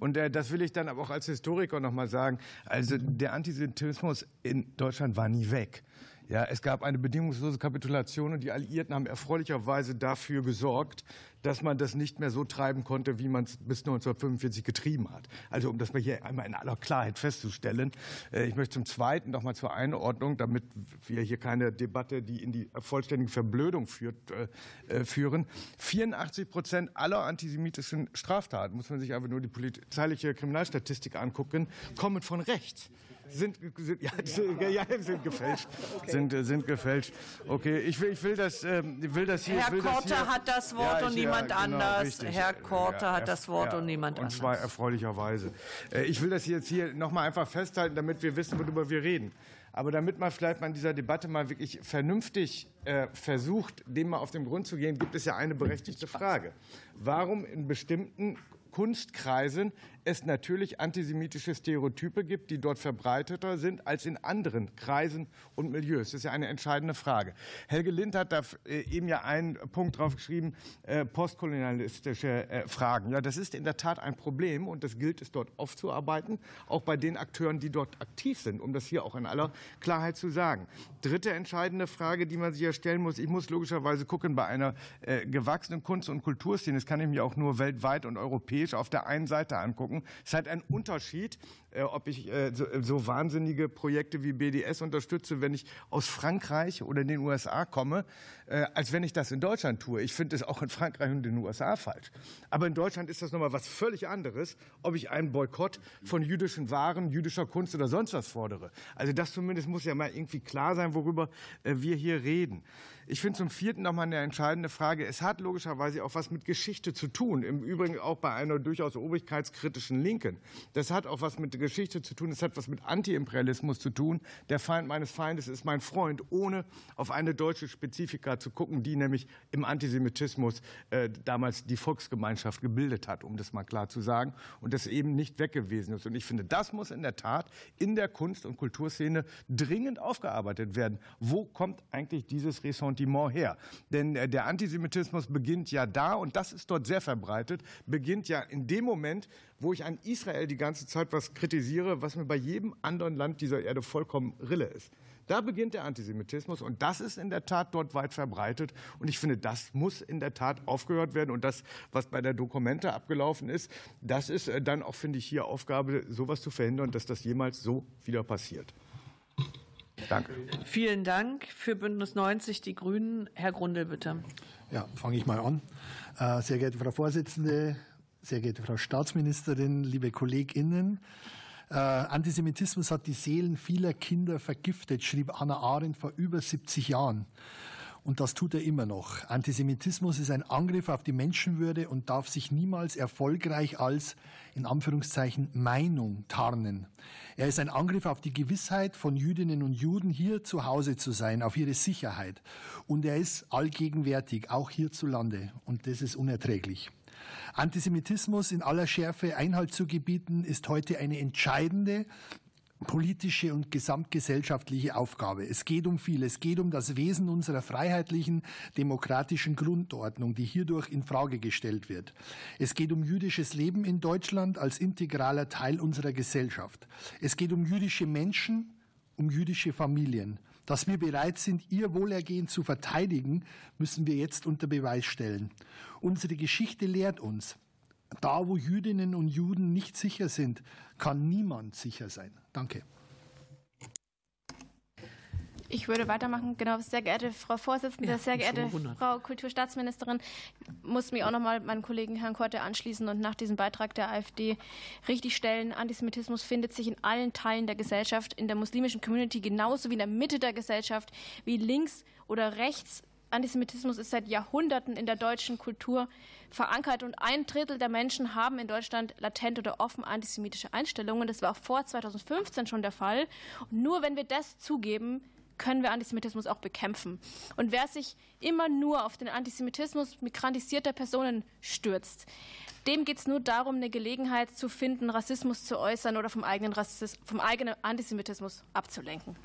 I: Und äh, das will ich dann aber auch als Historiker noch mal sagen. Also der Antisemitismus in Deutschland war nie weg. Ja, es gab eine bedingungslose Kapitulation und die Alliierten haben erfreulicherweise dafür gesorgt, dass man das nicht mehr so treiben konnte, wie man es bis 1945 getrieben hat. Also um das mal hier einmal in aller Klarheit festzustellen. Äh, ich möchte zum Zweiten noch mal zur Einordnung, damit wir hier keine Debatte, die in die vollständige Verblödung führt, äh, äh, führen. 84 Prozent aller antisemitischen Straftaten, muss man sich einfach nur die polizeiliche Kriminalstatistik angucken, kommen von rechts sind, sind, ja, ja, sind gefälscht. Okay. Sind, äh, sind gefälscht. Okay, ich will, ich will, das, ähm, will das hier.
A: Herr
I: will
A: Korte
I: das hier,
A: hat das Wort
I: ja,
A: und niemand
I: ja, genau,
A: anders.
I: Richtig.
A: Herr Korte hat das Wort und niemand
I: und
A: anders.
I: Und zwar erfreulicherweise. Äh, ich will das jetzt hier nochmal einfach festhalten, damit wir wissen, worüber wir reden. Aber damit man vielleicht mal in dieser Debatte mal wirklich vernünftig äh, versucht, dem mal auf den Grund zu gehen, gibt es ja eine berechtigte Frage. Warum in bestimmten Kunstkreisen es natürlich antisemitische Stereotype gibt, die dort verbreiteter sind als in anderen Kreisen und Milieus. Das ist ja eine entscheidende Frage. Helge Lind hat da äh, eben ja einen Punkt drauf geschrieben, äh, postkolonialistische äh, Fragen. Ja, das ist in der Tat ein Problem und das gilt es dort aufzuarbeiten, auch bei den Akteuren, die dort aktiv sind, um das hier auch in aller Klarheit zu sagen. Dritte entscheidende Frage, die man sich ja stellen muss, ich muss logischerweise gucken, bei einer gewachsenen Kunst- und Kulturszene, das kann ich mir auch nur weltweit und europäisch auf der einen Seite angucken, gucken. Es ist halt ein Unterschied, äh, ob ich äh, so, so, wahnsinnige Projekte wie BDS unterstütze, wenn ich aus Frankreich oder den USA komme, äh, als wenn ich das in Deutschland tue. Ich finde es auch in Frankreich und den USA falsch. Aber in Deutschland ist das nochmal was völlig anderes, ob ich einen Boykott von jüdischen Waren, jüdischer Kunst oder sonst was fordere. Also das zumindest muss ja mal irgendwie klar sein, worüber wir hier reden. Ich finde zum Vierten noch mal eine entscheidende Frage. Es hat logischerweise auch was mit Geschichte zu tun. Im Übrigen auch bei einer durchaus obrigkeitskritischen Linken. Das hat auch was mit Geschichte zu tun, es hat was mit Antiimperialismus zu tun. Der Feind meines Feindes ist mein Freund, ohne auf eine deutsche Spezifika zu gucken, die nämlich im Antisemitismus äh, damals die Volksgemeinschaft gebildet hat, um das mal klar zu sagen, und das eben nicht weg gewesen ist. Und ich finde, das muss in der Tat in der Kunst- und Kulturszene dringend aufgearbeitet werden. Wo kommt eigentlich dieses Ressentiment her? Denn äh, der Antisemitismus beginnt ja da, und das ist dort sehr verbreitet, beginnt ja in dem Moment, wo ich an Israel die ganze Zeit was kritisiere, was mir bei jedem anderen Land dieser Erde vollkommen Rille ist. Da beginnt der Antisemitismus und das ist in der Tat dort weit verbreitet. Und ich finde, das muss in der Tat aufgehört werden. Und das, was bei der Dokumente abgelaufen ist, das ist äh, dann auch, finde ich, hier Aufgabe, sowas zu verhindern, dass das jemals so wieder passiert. Danke.
A: Vielen Dank. Für Bündnis 90 Die Grünen, Herr Grundl, bitte.
J: Ja, fange ich mal an. Äh, sehr geehrte Frau Vorsitzende, sehr geehrte Frau Staatsministerin, liebe KollegInnen, äh, Antisemitismus hat die Seelen vieler Kinder vergiftet, schrieb Anna Arendt vor über 70 Jahren. Und das tut er immer noch. Antisemitismus ist ein Angriff auf die Menschenwürde und darf sich niemals erfolgreich als, in Anführungszeichen, Meinung tarnen. Er ist ein Angriff auf die Gewissheit von Jüdinnen und Juden, hier zu Hause zu sein, auf ihre Sicherheit. Und er ist allgegenwärtig, auch hierzulande. Und das ist unerträglich. Antisemitismus in aller Schärfe Einhalt zu gebieten, ist heute eine entscheidende politische und gesamtgesellschaftliche Aufgabe. Es geht um viel. Es geht um das Wesen unserer freiheitlichen, demokratischen Grundordnung, die hierdurch in Frage gestellt wird. Es geht um jüdisches Leben in Deutschland als integraler Teil unserer Gesellschaft. Es geht um jüdische Menschen, um jüdische Familien. Dass wir bereit sind, ihr Wohlergehen zu verteidigen, müssen wir jetzt unter Beweis stellen. Unsere Geschichte lehrt uns, da wo Jüdinnen und Juden nicht sicher sind, kann niemand sicher sein. Danke.
K: Ich würde weitermachen. Genau, sehr geehrte Frau Vorsitzende,
A: Ja,
K: sehr geehrte. Frau Kulturstaatsministerin, ich muss mich auch nochmal meinem Kollegen Herrn Korte anschließen und nach diesem Beitrag der AfD richtigstellen. Antisemitismus findet sich in allen Teilen der Gesellschaft, in der muslimischen Community genauso wie in der Mitte der Gesellschaft, wie links oder rechts. Antisemitismus ist seit Jahrhunderten in der deutschen Kultur verankert und ein Drittel der Menschen haben in Deutschland latent oder offen antisemitische Einstellungen. Das war auch vor 2015 schon der Fall. Und nur wenn wir das zugeben, können wir Antisemitismus auch bekämpfen. Und wer sich immer nur auf den Antisemitismus migrantisierter Personen stürzt, dem geht es nur darum, eine Gelegenheit zu finden, Rassismus zu äußern oder vom eigenen, Rassismus, vom eigenen Antisemitismus abzulenken.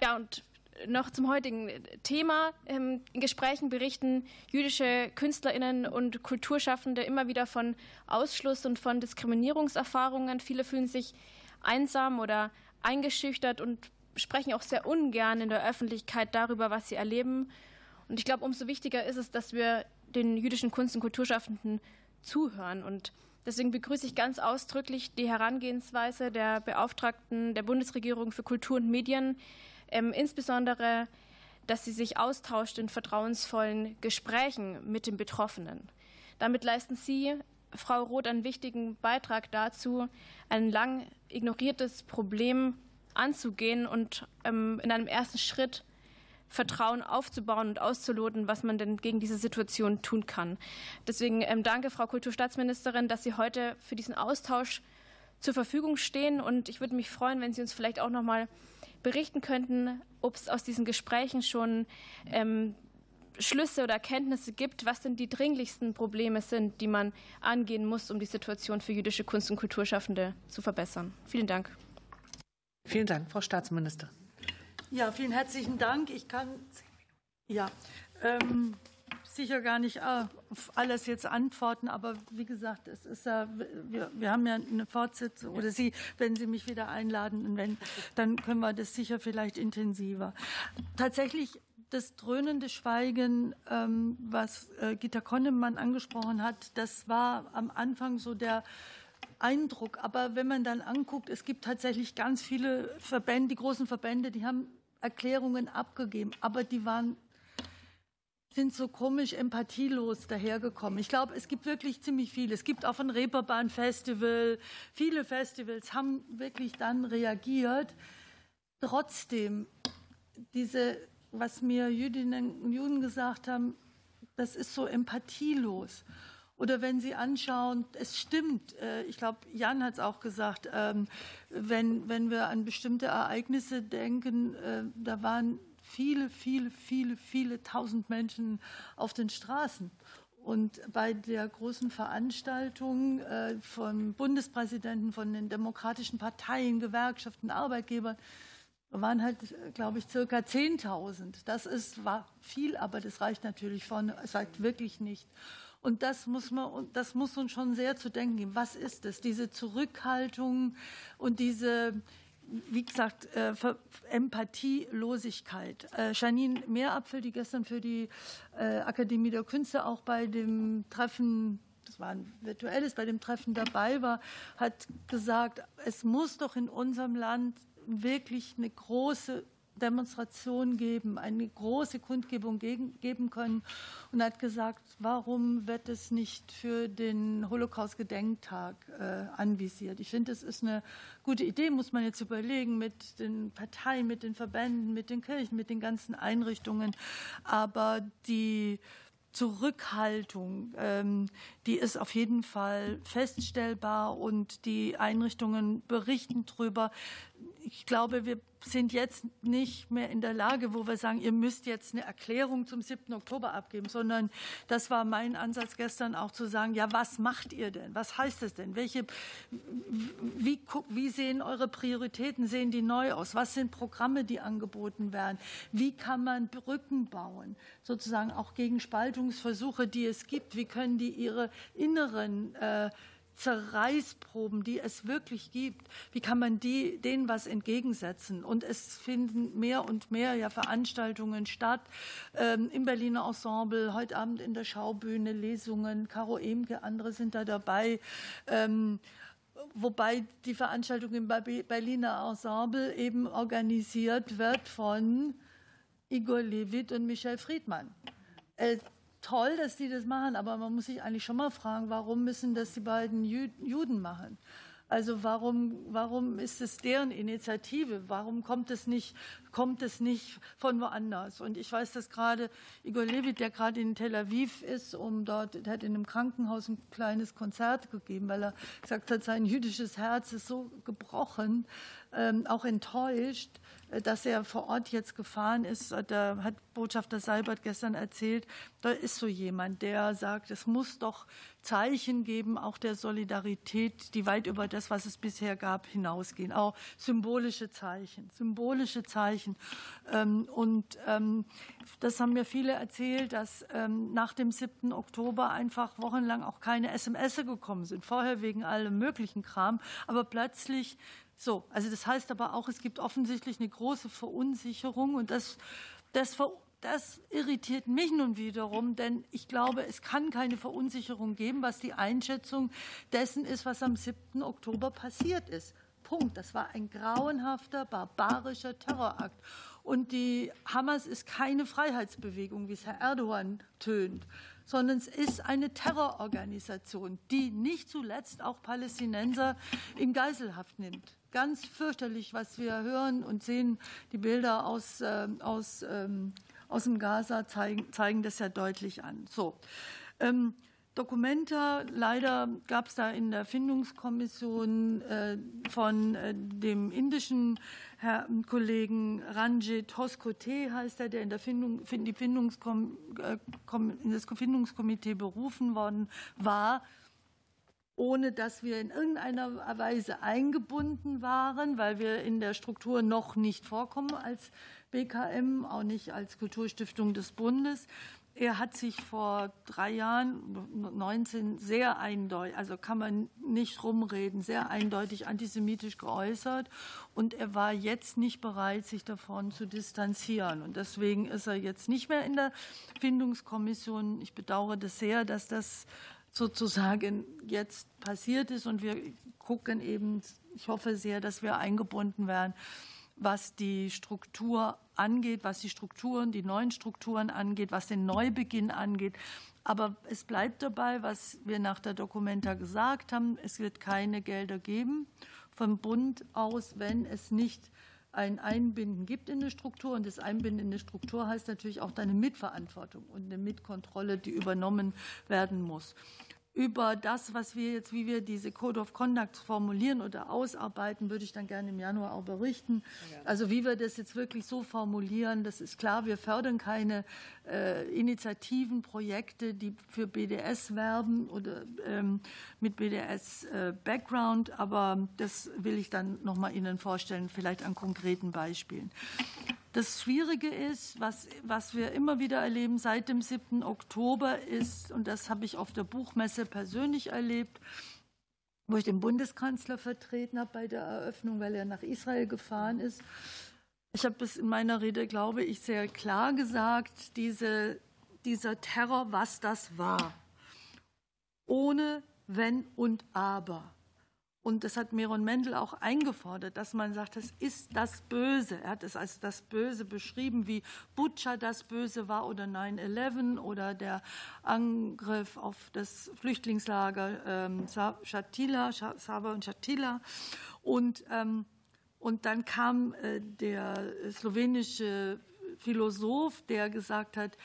K: Ja, und noch zum heutigen Thema. Ähm, In Gesprächen berichten jüdische KünstlerInnen und Kulturschaffende immer wieder von Ausschluss und von Diskriminierungserfahrungen. Viele fühlen sich einsam oder eingeschüchtert und sprechen auch sehr ungern in der Öffentlichkeit darüber, was sie erleben. Und ich glaube, umso wichtiger ist es, dass wir den jüdischen Kunst- und Kulturschaffenden zuhören. Und deswegen begrüße ich ganz ausdrücklich die Herangehensweise der Beauftragten der Bundesregierung für Kultur und Medien, ähm, insbesondere, dass sie sich austauscht in vertrauensvollen Gesprächen mit den Betroffenen. Damit leisten Sie, Frau Roth, einen wichtigen Beitrag dazu, ein lang ignoriertes Problem anzugehen und ähm, in einem ersten Schritt Vertrauen aufzubauen und auszuloten, was man denn gegen diese Situation tun kann. Deswegen ähm, danke, Frau Kulturstaatsministerin, dass Sie heute für diesen Austausch zur Verfügung stehen. Und ich würde mich freuen, wenn Sie uns vielleicht auch noch mal berichten könnten, ob es aus diesen Gesprächen schon ähm, Schlüsse oder Erkenntnisse gibt, was denn die dringlichsten Probleme sind, die man angehen muss, um die Situation für jüdische Kunst- und Kulturschaffende zu verbessern. Vielen Dank.
A: Vielen Dank, Frau Staatsministerin.
C: Ja, vielen herzlichen Dank. Ich kann ja ähm, sicher gar nicht auf alles jetzt antworten, aber wie gesagt, es ist ja, wir, wir haben ja eine Fortsetzung oder Sie, wenn Sie mich wieder einladen, wenn, dann können wir das sicher vielleicht intensiver. Tatsächlich das dröhnende Schweigen, ähm, was äh, Gita Konnemann angesprochen hat, das war am Anfang so der Eindruck. Aber wenn man dann anguckt, es gibt tatsächlich ganz viele Verbände, die großen Verbände, die haben Erklärungen abgegeben, aber die waren sind so komisch empathielos dahergekommen. Ich glaube, es gibt wirklich ziemlich viele. Es gibt auch von Reeperbahn Festival, viele Festivals haben wirklich dann reagiert. Trotzdem, diese, was mir Jüdinnen und Juden gesagt haben, das ist so empathielos. Oder wenn Sie anschauen, es stimmt, äh, ich glaube, Jan hat es auch gesagt, ähm, wenn, wenn wir an bestimmte Ereignisse denken, äh, da waren viele, viele, viele, viele tausend Menschen auf den Straßen. Und bei der großen Veranstaltung äh, vom Bundespräsidenten, von den demokratischen Parteien, Gewerkschaften, Arbeitgebern, waren halt, glaube ich, circa 10.000. Das ist, war viel, aber das reicht natürlich vorne, es reicht wirklich nicht. Und das muss, man, das muss uns schon sehr zu denken geben. Was ist es? Diese Zurückhaltung und diese, wie gesagt, äh, Empathielosigkeit. Äh, Janine Meerapfel, die gestern für die äh, Akademie der Künste auch bei dem Treffen das war ein virtuelles, bei dem Treffen dabei war, hat gesagt, es muss doch in unserem Land wirklich eine große Demonstration geben, eine große Kundgebung geben können und hat gesagt, warum wird es nicht für den Holocaust-Gedenktag äh, anvisiert? Ich finde, das ist eine gute Idee, muss man jetzt überlegen, mit den Parteien, mit den Verbänden, mit den Kirchen, mit den ganzen Einrichtungen. Aber die Zurückhaltung, ähm, die ist auf jeden Fall feststellbar und die Einrichtungen berichten darüber. Ich glaube, wir sind jetzt nicht mehr in der Lage, wo wir sagen, ihr müsst jetzt eine Erklärung zum 7. Oktober abgeben, sondern das war mein Ansatz gestern auch zu sagen, ja, was macht ihr denn? Was heißt es denn? Welche, wie, wie sehen eure Prioritäten? Sehen die neu aus? Was sind Programme, die angeboten werden? Wie kann man Brücken bauen? Sozusagen auch gegen Spaltungsversuche, die es gibt. Wie können die ihre inneren äh, Zerreißproben, die es wirklich gibt, wie kann man die, denen was entgegensetzen? Und es finden mehr und mehr ja Veranstaltungen statt ähm, im Berliner Ensemble, heute Abend in der Schaubühne, Lesungen, Caro Emke, andere sind da dabei. Ähm, wobei die Veranstaltung im Berliner Ensemble eben organisiert wird von Igor Levit und Michel Friedmann. Äh, toll, dass die das machen, aber man muss sich eigentlich schon mal fragen, warum müssen das die beiden Juden machen? Also warum, warum ist es deren Initiative? Warum kommt es nicht, kommt es nicht von woanders? Und ich weiß, dass gerade Igor Levit, der gerade in Tel Aviv ist, um dort, der hat in einem Krankenhaus ein kleines Konzert gegeben, weil er gesagt hat, sein jüdisches Herz ist so gebrochen, auch enttäuscht, äh, dass er vor Ort jetzt gefahren ist. Da hat Botschafter Seibert gestern erzählt, da ist so jemand, der sagt, es muss doch Zeichen geben, auch der Solidarität, die weit über das, was es bisher gab, hinausgehen. Auch symbolische Zeichen, symbolische Zeichen. Ähm, und ähm, das haben mir viele erzählt, dass ähm, nach dem 7. Oktober einfach wochenlang auch keine SMS gekommen sind. Vorher wegen allem möglichen Kram, aber plötzlich so, also das heißt aber auch, es gibt offensichtlich eine große Verunsicherung und das, das, das irritiert mich nun wiederum, denn ich glaube, es kann keine Verunsicherung geben, was die Einschätzung dessen ist, was am 7. Oktober passiert ist. Punkt. Das war ein grauenhafter, barbarischer Terrorakt. Und die Hamas ist keine Freiheitsbewegung, wie es Herr Erdogan tönt, sondern es ist eine Terrororganisation, die nicht zuletzt auch Palästinenser in Geiselhaft nimmt ganz fürchterlich, was wir hören und sehen. Die Bilder aus, äh, aus, ähm, aus dem Gaza zeigen, zeigen das ja deutlich an. So. Ähm, Dokumenta, leider gab es da in der Findungskommission äh, von äh, dem indischen Herr, Kollegen Ranjit Hoskote, heißt er, der in, der Findung, die Findungskom, äh, in das Findungskomitee berufen worden war, ohne dass wir in irgendeiner Weise eingebunden waren, weil wir in der Struktur noch nicht vorkommen als BKM, auch nicht als Kulturstiftung des Bundes. Er hat sich vor drei Jahren, 19, sehr eindeutig, also kann man nicht rumreden, sehr eindeutig antisemitisch geäußert. Und er war jetzt nicht bereit, sich davon zu distanzieren. Und deswegen ist er jetzt nicht mehr in der Findungskommission. Ich bedauere das sehr, dass das sozusagen jetzt passiert ist. Und wir gucken eben, ich hoffe sehr, dass wir eingebunden werden, was die Struktur angeht, was die Strukturen, die neuen Strukturen angeht, was den Neubeginn angeht. Aber es bleibt dabei, was wir nach der Dokumenta gesagt haben. Es wird keine Gelder geben vom Bund aus, wenn es nicht ein Einbinden gibt in eine Struktur. Und das Einbinden in eine Struktur heißt natürlich auch eine Mitverantwortung und eine Mitkontrolle, die übernommen werden muss. Über das, was wir jetzt, wie wir diese Code of Conduct formulieren oder ausarbeiten, würde ich dann gerne im Januar auch berichten. Also wie wir das jetzt wirklich so formulieren, das ist klar, wir fördern keine äh, Initiativen, Projekte, die für BDS werben oder ähm, mit BDS-Background, äh, aber das will ich dann nochmal Ihnen vorstellen, vielleicht an konkreten Beispielen. Das Schwierige ist, was, was wir immer wieder erleben seit dem 7. Oktober ist, und das habe ich auf der Buchmesse persönlich erlebt, wo ich den Bundeskanzler vertreten habe bei der Eröffnung, weil er nach Israel gefahren ist. Ich habe es in meiner Rede, glaube ich, sehr klar gesagt, diese, dieser Terror, was das war. Ohne Wenn und Aber. Und das hat Meron Mendel auch eingefordert, dass man sagt, das ist das Böse. Er hat es als das Böse beschrieben, wie Butcher das Böse war oder 9-11 oder der Angriff auf das Flüchtlingslager ähm, Shatila, Sava und Shatila. Und, ähm, und dann kam äh, der slowenische Philosoph, der gesagt hat,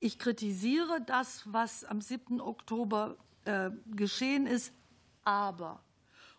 C: ich kritisiere das, was am 7. Oktober äh, geschehen ist, aber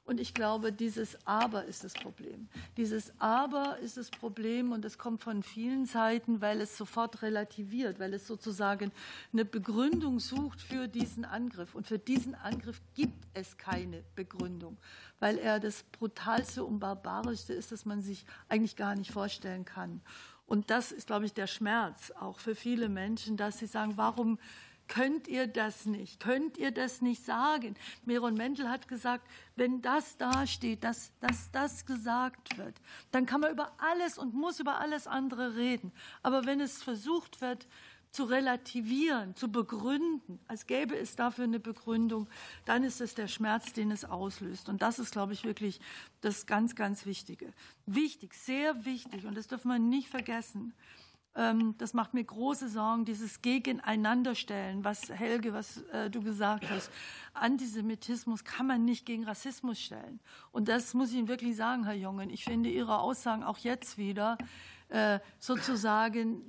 C: und ich glaube, dieses Aber ist das Problem. Dieses Aber ist das Problem und es kommt von vielen Seiten, weil es sofort relativiert, weil es sozusagen eine Begründung sucht für diesen Angriff. Und für diesen Angriff gibt es keine Begründung, weil er das Brutalste und Barbarischste ist, das man sich eigentlich gar nicht vorstellen kann. Und das ist, glaube ich, der Schmerz auch für viele Menschen, dass sie sagen, warum Könnt ihr das nicht? Könnt ihr das nicht sagen? Meron Mendel hat gesagt, wenn das dasteht, dass, dass das gesagt wird, dann kann man über alles und muss über alles andere reden. Aber wenn es versucht wird, zu relativieren, zu begründen, als gäbe es dafür eine Begründung, dann ist es der Schmerz, den es auslöst. Und das ist, glaube ich, wirklich das ganz, ganz Wichtige. Wichtig, sehr wichtig, und das dürfen wir nicht vergessen. Ähm, das macht mir große Sorgen, dieses Gegeneinanderstellen, was Helge, was äh, du gesagt hast. Antisemitismus kann man nicht gegen Rassismus stellen. Und das muss ich Ihnen wirklich sagen, Herr Jungen. Ich finde Ihre Aussagen auch jetzt wieder äh, sozusagen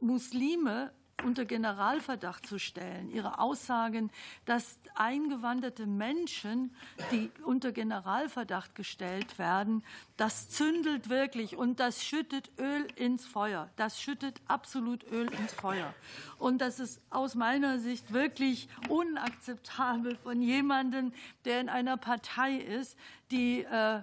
C: Muslime unter Generalverdacht zu stellen. Ihre Aussagen, dass eingewanderte Menschen, die unter Generalverdacht gestellt werden, das zündelt wirklich und das schüttet Öl ins Feuer. Das schüttet absolut Öl ins Feuer. Und das ist aus meiner Sicht wirklich unakzeptabel von jemandem, der in einer Partei ist, die äh,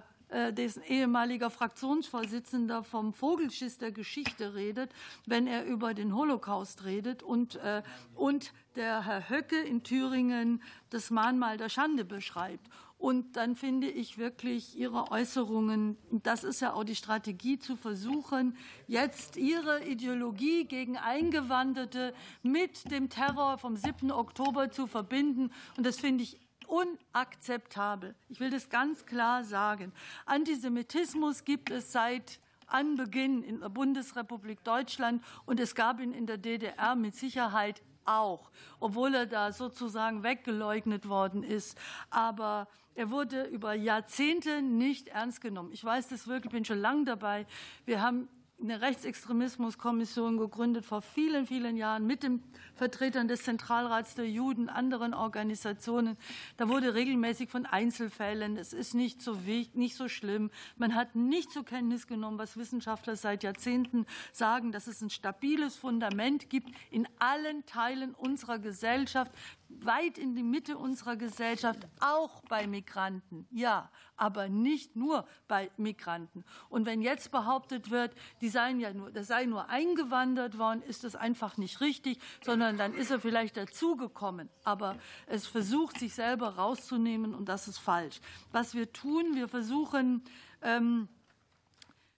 C: dessen ehemaliger Fraktionsvorsitzender vom Vogelschiss der Geschichte redet, wenn er über den Holocaust redet und, äh, und der Herr Höcke in Thüringen das Mahnmal der Schande beschreibt. Und dann finde ich wirklich Ihre Äußerungen, das ist ja auch die Strategie, zu versuchen, jetzt Ihre Ideologie gegen Eingewanderte mit dem Terror vom 7. Oktober zu verbinden. Und das finde ich unakzeptabel. Ich will das ganz klar sagen. Antisemitismus gibt es seit Anbeginn in der Bundesrepublik Deutschland und es gab ihn in der DDR mit Sicherheit auch, obwohl er da sozusagen weggeleugnet worden ist. Aber er wurde über Jahrzehnte nicht ernst genommen. Ich weiß das wirklich, ich bin schon lange dabei. Wir haben eine Rechtsextremismuskommission gegründet vor vielen, vielen Jahren mit den Vertretern des Zentralrats der Juden, anderen Organisationen. Da wurde regelmäßig von Einzelfällen, es ist nicht so, nicht so schlimm. Man hat nicht zur Kenntnis genommen, was Wissenschaftler seit Jahrzehnten sagen, dass es ein stabiles Fundament gibt in allen Teilen unserer Gesellschaft, weit in die Mitte unserer Gesellschaft, auch bei Migranten. Ja, aber nicht nur bei Migranten. Und wenn jetzt behauptet wird, die seien ja nur, das sei nur eingewandert worden, ist das einfach nicht richtig, sondern dann ist er vielleicht dazugekommen. Aber es versucht, sich selber rauszunehmen und das ist falsch. Was wir tun, wir versuchen, ähm,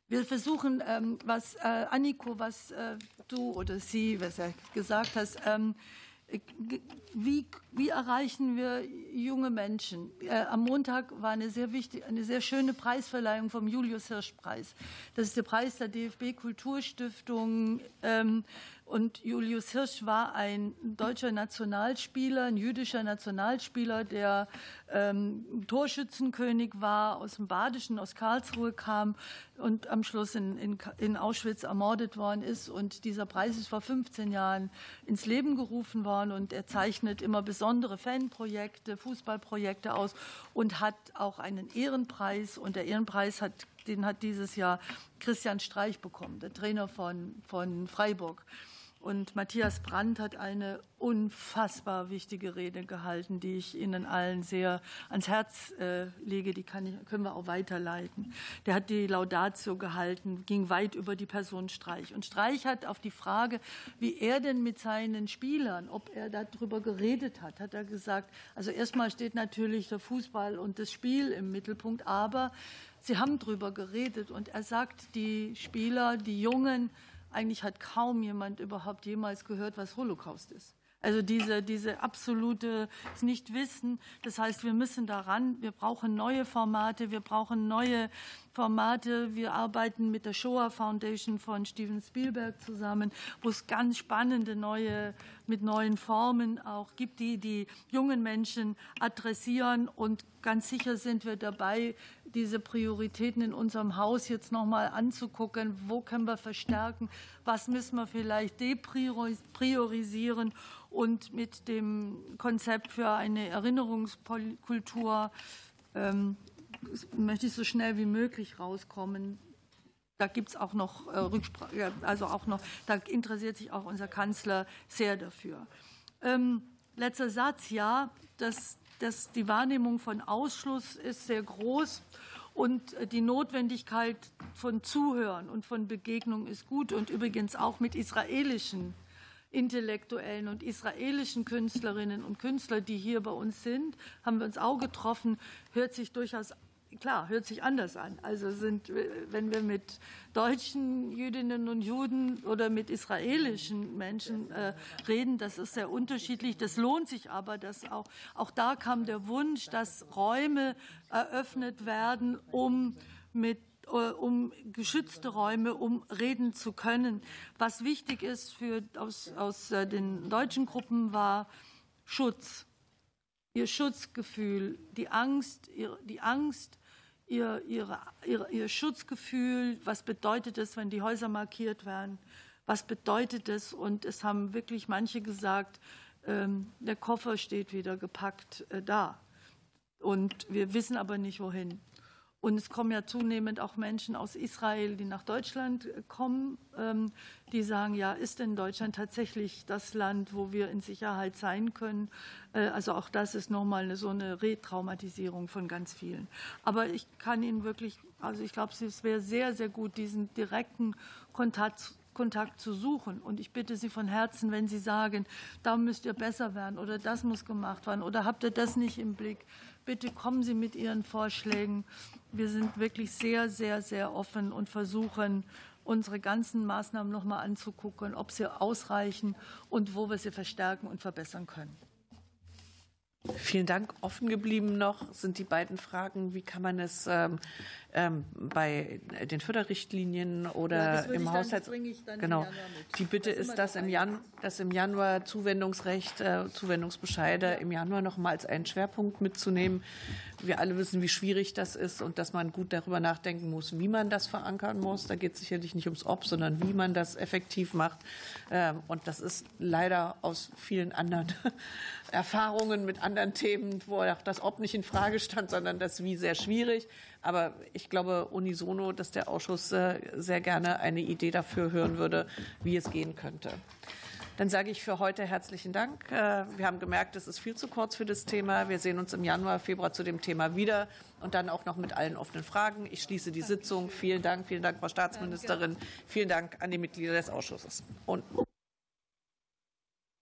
C: wir versuchen, ähm, was äh, Anniko, was äh, du oder sie, was er gesagt hast, ähm, wie, wie, erreichen wir junge Menschen? Äh, am Montag war eine sehr wichtige, eine sehr schöne Preisverleihung vom Julius Hirsch Preis. Das ist der Preis der DFB Kulturstiftung. Ähm, Und Julius Hirsch war ein deutscher Nationalspieler, ein jüdischer Nationalspieler, der ähm, Torschützenkönig war, aus dem Badischen, aus Karlsruhe kam und am Schluss in, in, in, Auschwitz ermordet worden ist. Und dieser Preis ist vor 15 Jahren ins Leben gerufen worden und er zeichnet immer besondere Fanprojekte, Fußballprojekte aus und hat auch einen Ehrenpreis. Und der Ehrenpreis hat, den hat dieses Jahr Christian Streich bekommen, der Trainer von, von Freiburg. Und Matthias Brandt hat eine unfassbar wichtige Rede gehalten, die ich Ihnen allen sehr ans Herz äh, lege. Die kann ich, können wir auch weiterleiten. Der hat die Laudatio gehalten, ging weit über die Person Streich. Und Streich hat auf die Frage, wie er denn mit seinen Spielern, ob er darüber geredet hat, hat er gesagt, also erstmal steht natürlich der Fußball und das Spiel im Mittelpunkt, aber Sie haben darüber geredet und er sagt, die Spieler, die Jungen, eigentlich hat kaum jemand überhaupt jemals gehört, was Holocaust ist. Also diese, diese absolute Nichtwissen. Das heißt, wir müssen daran, wir brauchen neue Formate, wir brauchen neue Formate. Wir arbeiten mit der Shoah Foundation von Steven Spielberg zusammen, wo es ganz spannende neue, mit neuen Formen auch gibt, die die jungen Menschen adressieren. Und ganz sicher sind wir dabei, diese Prioritäten in unserem Haus jetzt nochmal anzugucken. Wo können wir verstärken? Was müssen wir vielleicht depriorisieren? Und mit dem Konzept für eine Erinnerungskultur ähm, möchte ich so schnell wie möglich rauskommen. Da gibt es auch noch äh, Rücksprache, also auch noch, da interessiert sich auch unser Kanzler sehr dafür. Ähm, letzter Satz, ja, das, das, die Wahrnehmung von Ausschluss ist sehr groß und die Notwendigkeit von Zuhören und von Begegnung ist gut und übrigens auch mit israelischen Intellektuellen und israelischen Künstlerinnen und Künstlern, die hier bei uns sind, haben wir uns auch getroffen, hört sich durchaus klar, hört sich anders an. Also sind, wenn wir mit deutschen Jüdinnen und Juden oder mit israelischen Menschen äh, reden, das ist sehr unterschiedlich. Das lohnt sich aber, dass auch, auch da kam der Wunsch, dass Räume eröffnet werden, um mit äh, um geschützte Räume, um reden zu können. Was wichtig ist für, aus, aus äh, den deutschen Gruppen war Schutz, ihr Schutzgefühl, die Angst, die Angst ihr, ihre, ihr, ihr Schutzgefühl, was bedeutet es, wenn die Häuser markiert werden, was bedeutet es. Und es haben wirklich manche gesagt, ähm, der Koffer steht wieder gepackt äh, da. Und wir wissen aber nicht, wohin. Und es kommen ja zunehmend auch Menschen aus Israel, die nach Deutschland äh, kommen, ähm, die sagen, ja, ist denn Deutschland tatsächlich das Land, wo wir in Sicherheit sein können? Äh, also auch das ist nochmal so eine Retraumatisierung von ganz vielen. Aber ich kann Ihnen wirklich, also ich glaube, es wäre sehr, sehr gut, diesen direkten Kontakt Kontakt zu suchen. Und ich bitte Sie von Herzen, wenn Sie sagen, da müsst ihr besser werden oder das muss gemacht werden oder habt ihr das nicht im Blick, bitte kommen Sie mit Ihren Vorschlägen wir sind wirklich sehr, sehr, sehr offen und versuchen, unsere ganzen Maßnahmen noch mal anzugucken, ob sie ausreichen und wo wir sie verstärken und verbessern können.
A: Vielen Dank. Offen geblieben noch sind die beiden Fragen, wie kann man es ähm, ähm, bei den Förderrichtlinien oder ja, im Haushalt. Genau. Die Bitte das ist, dass im, Jan, dass im Januar Zuwendungsrecht, äh, Zuwendungsbescheide im Januar noch mal als einen Schwerpunkt mitzunehmen. Wir alle wissen, wie schwierig das ist und dass man gut darüber nachdenken muss, wie man das verankern muss. Da geht es sicherlich nicht ums Ob, sondern wie man das effektiv macht. Ähm, und das ist leider aus vielen anderen Erfahrungen mit anderen Themen, wo auch das Ob nicht in Frage stand, sondern das Wie sehr schwierig. Aber ich glaube unisono, dass der Ausschuss äh, sehr gerne eine Idee dafür hören würde, wie es gehen könnte. Dann sage ich für heute herzlichen Dank. Äh, wir haben gemerkt, es ist viel zu kurz für das Thema. Wir sehen uns im Januar, Februar zu dem Thema wieder und dann auch noch mit allen offenen Fragen. Ich schließe die Sitzung. Vielen Dank, vielen Dank, Frau Staatsministerin. Vielen Dank an die Mitglieder des Ausschusses. Und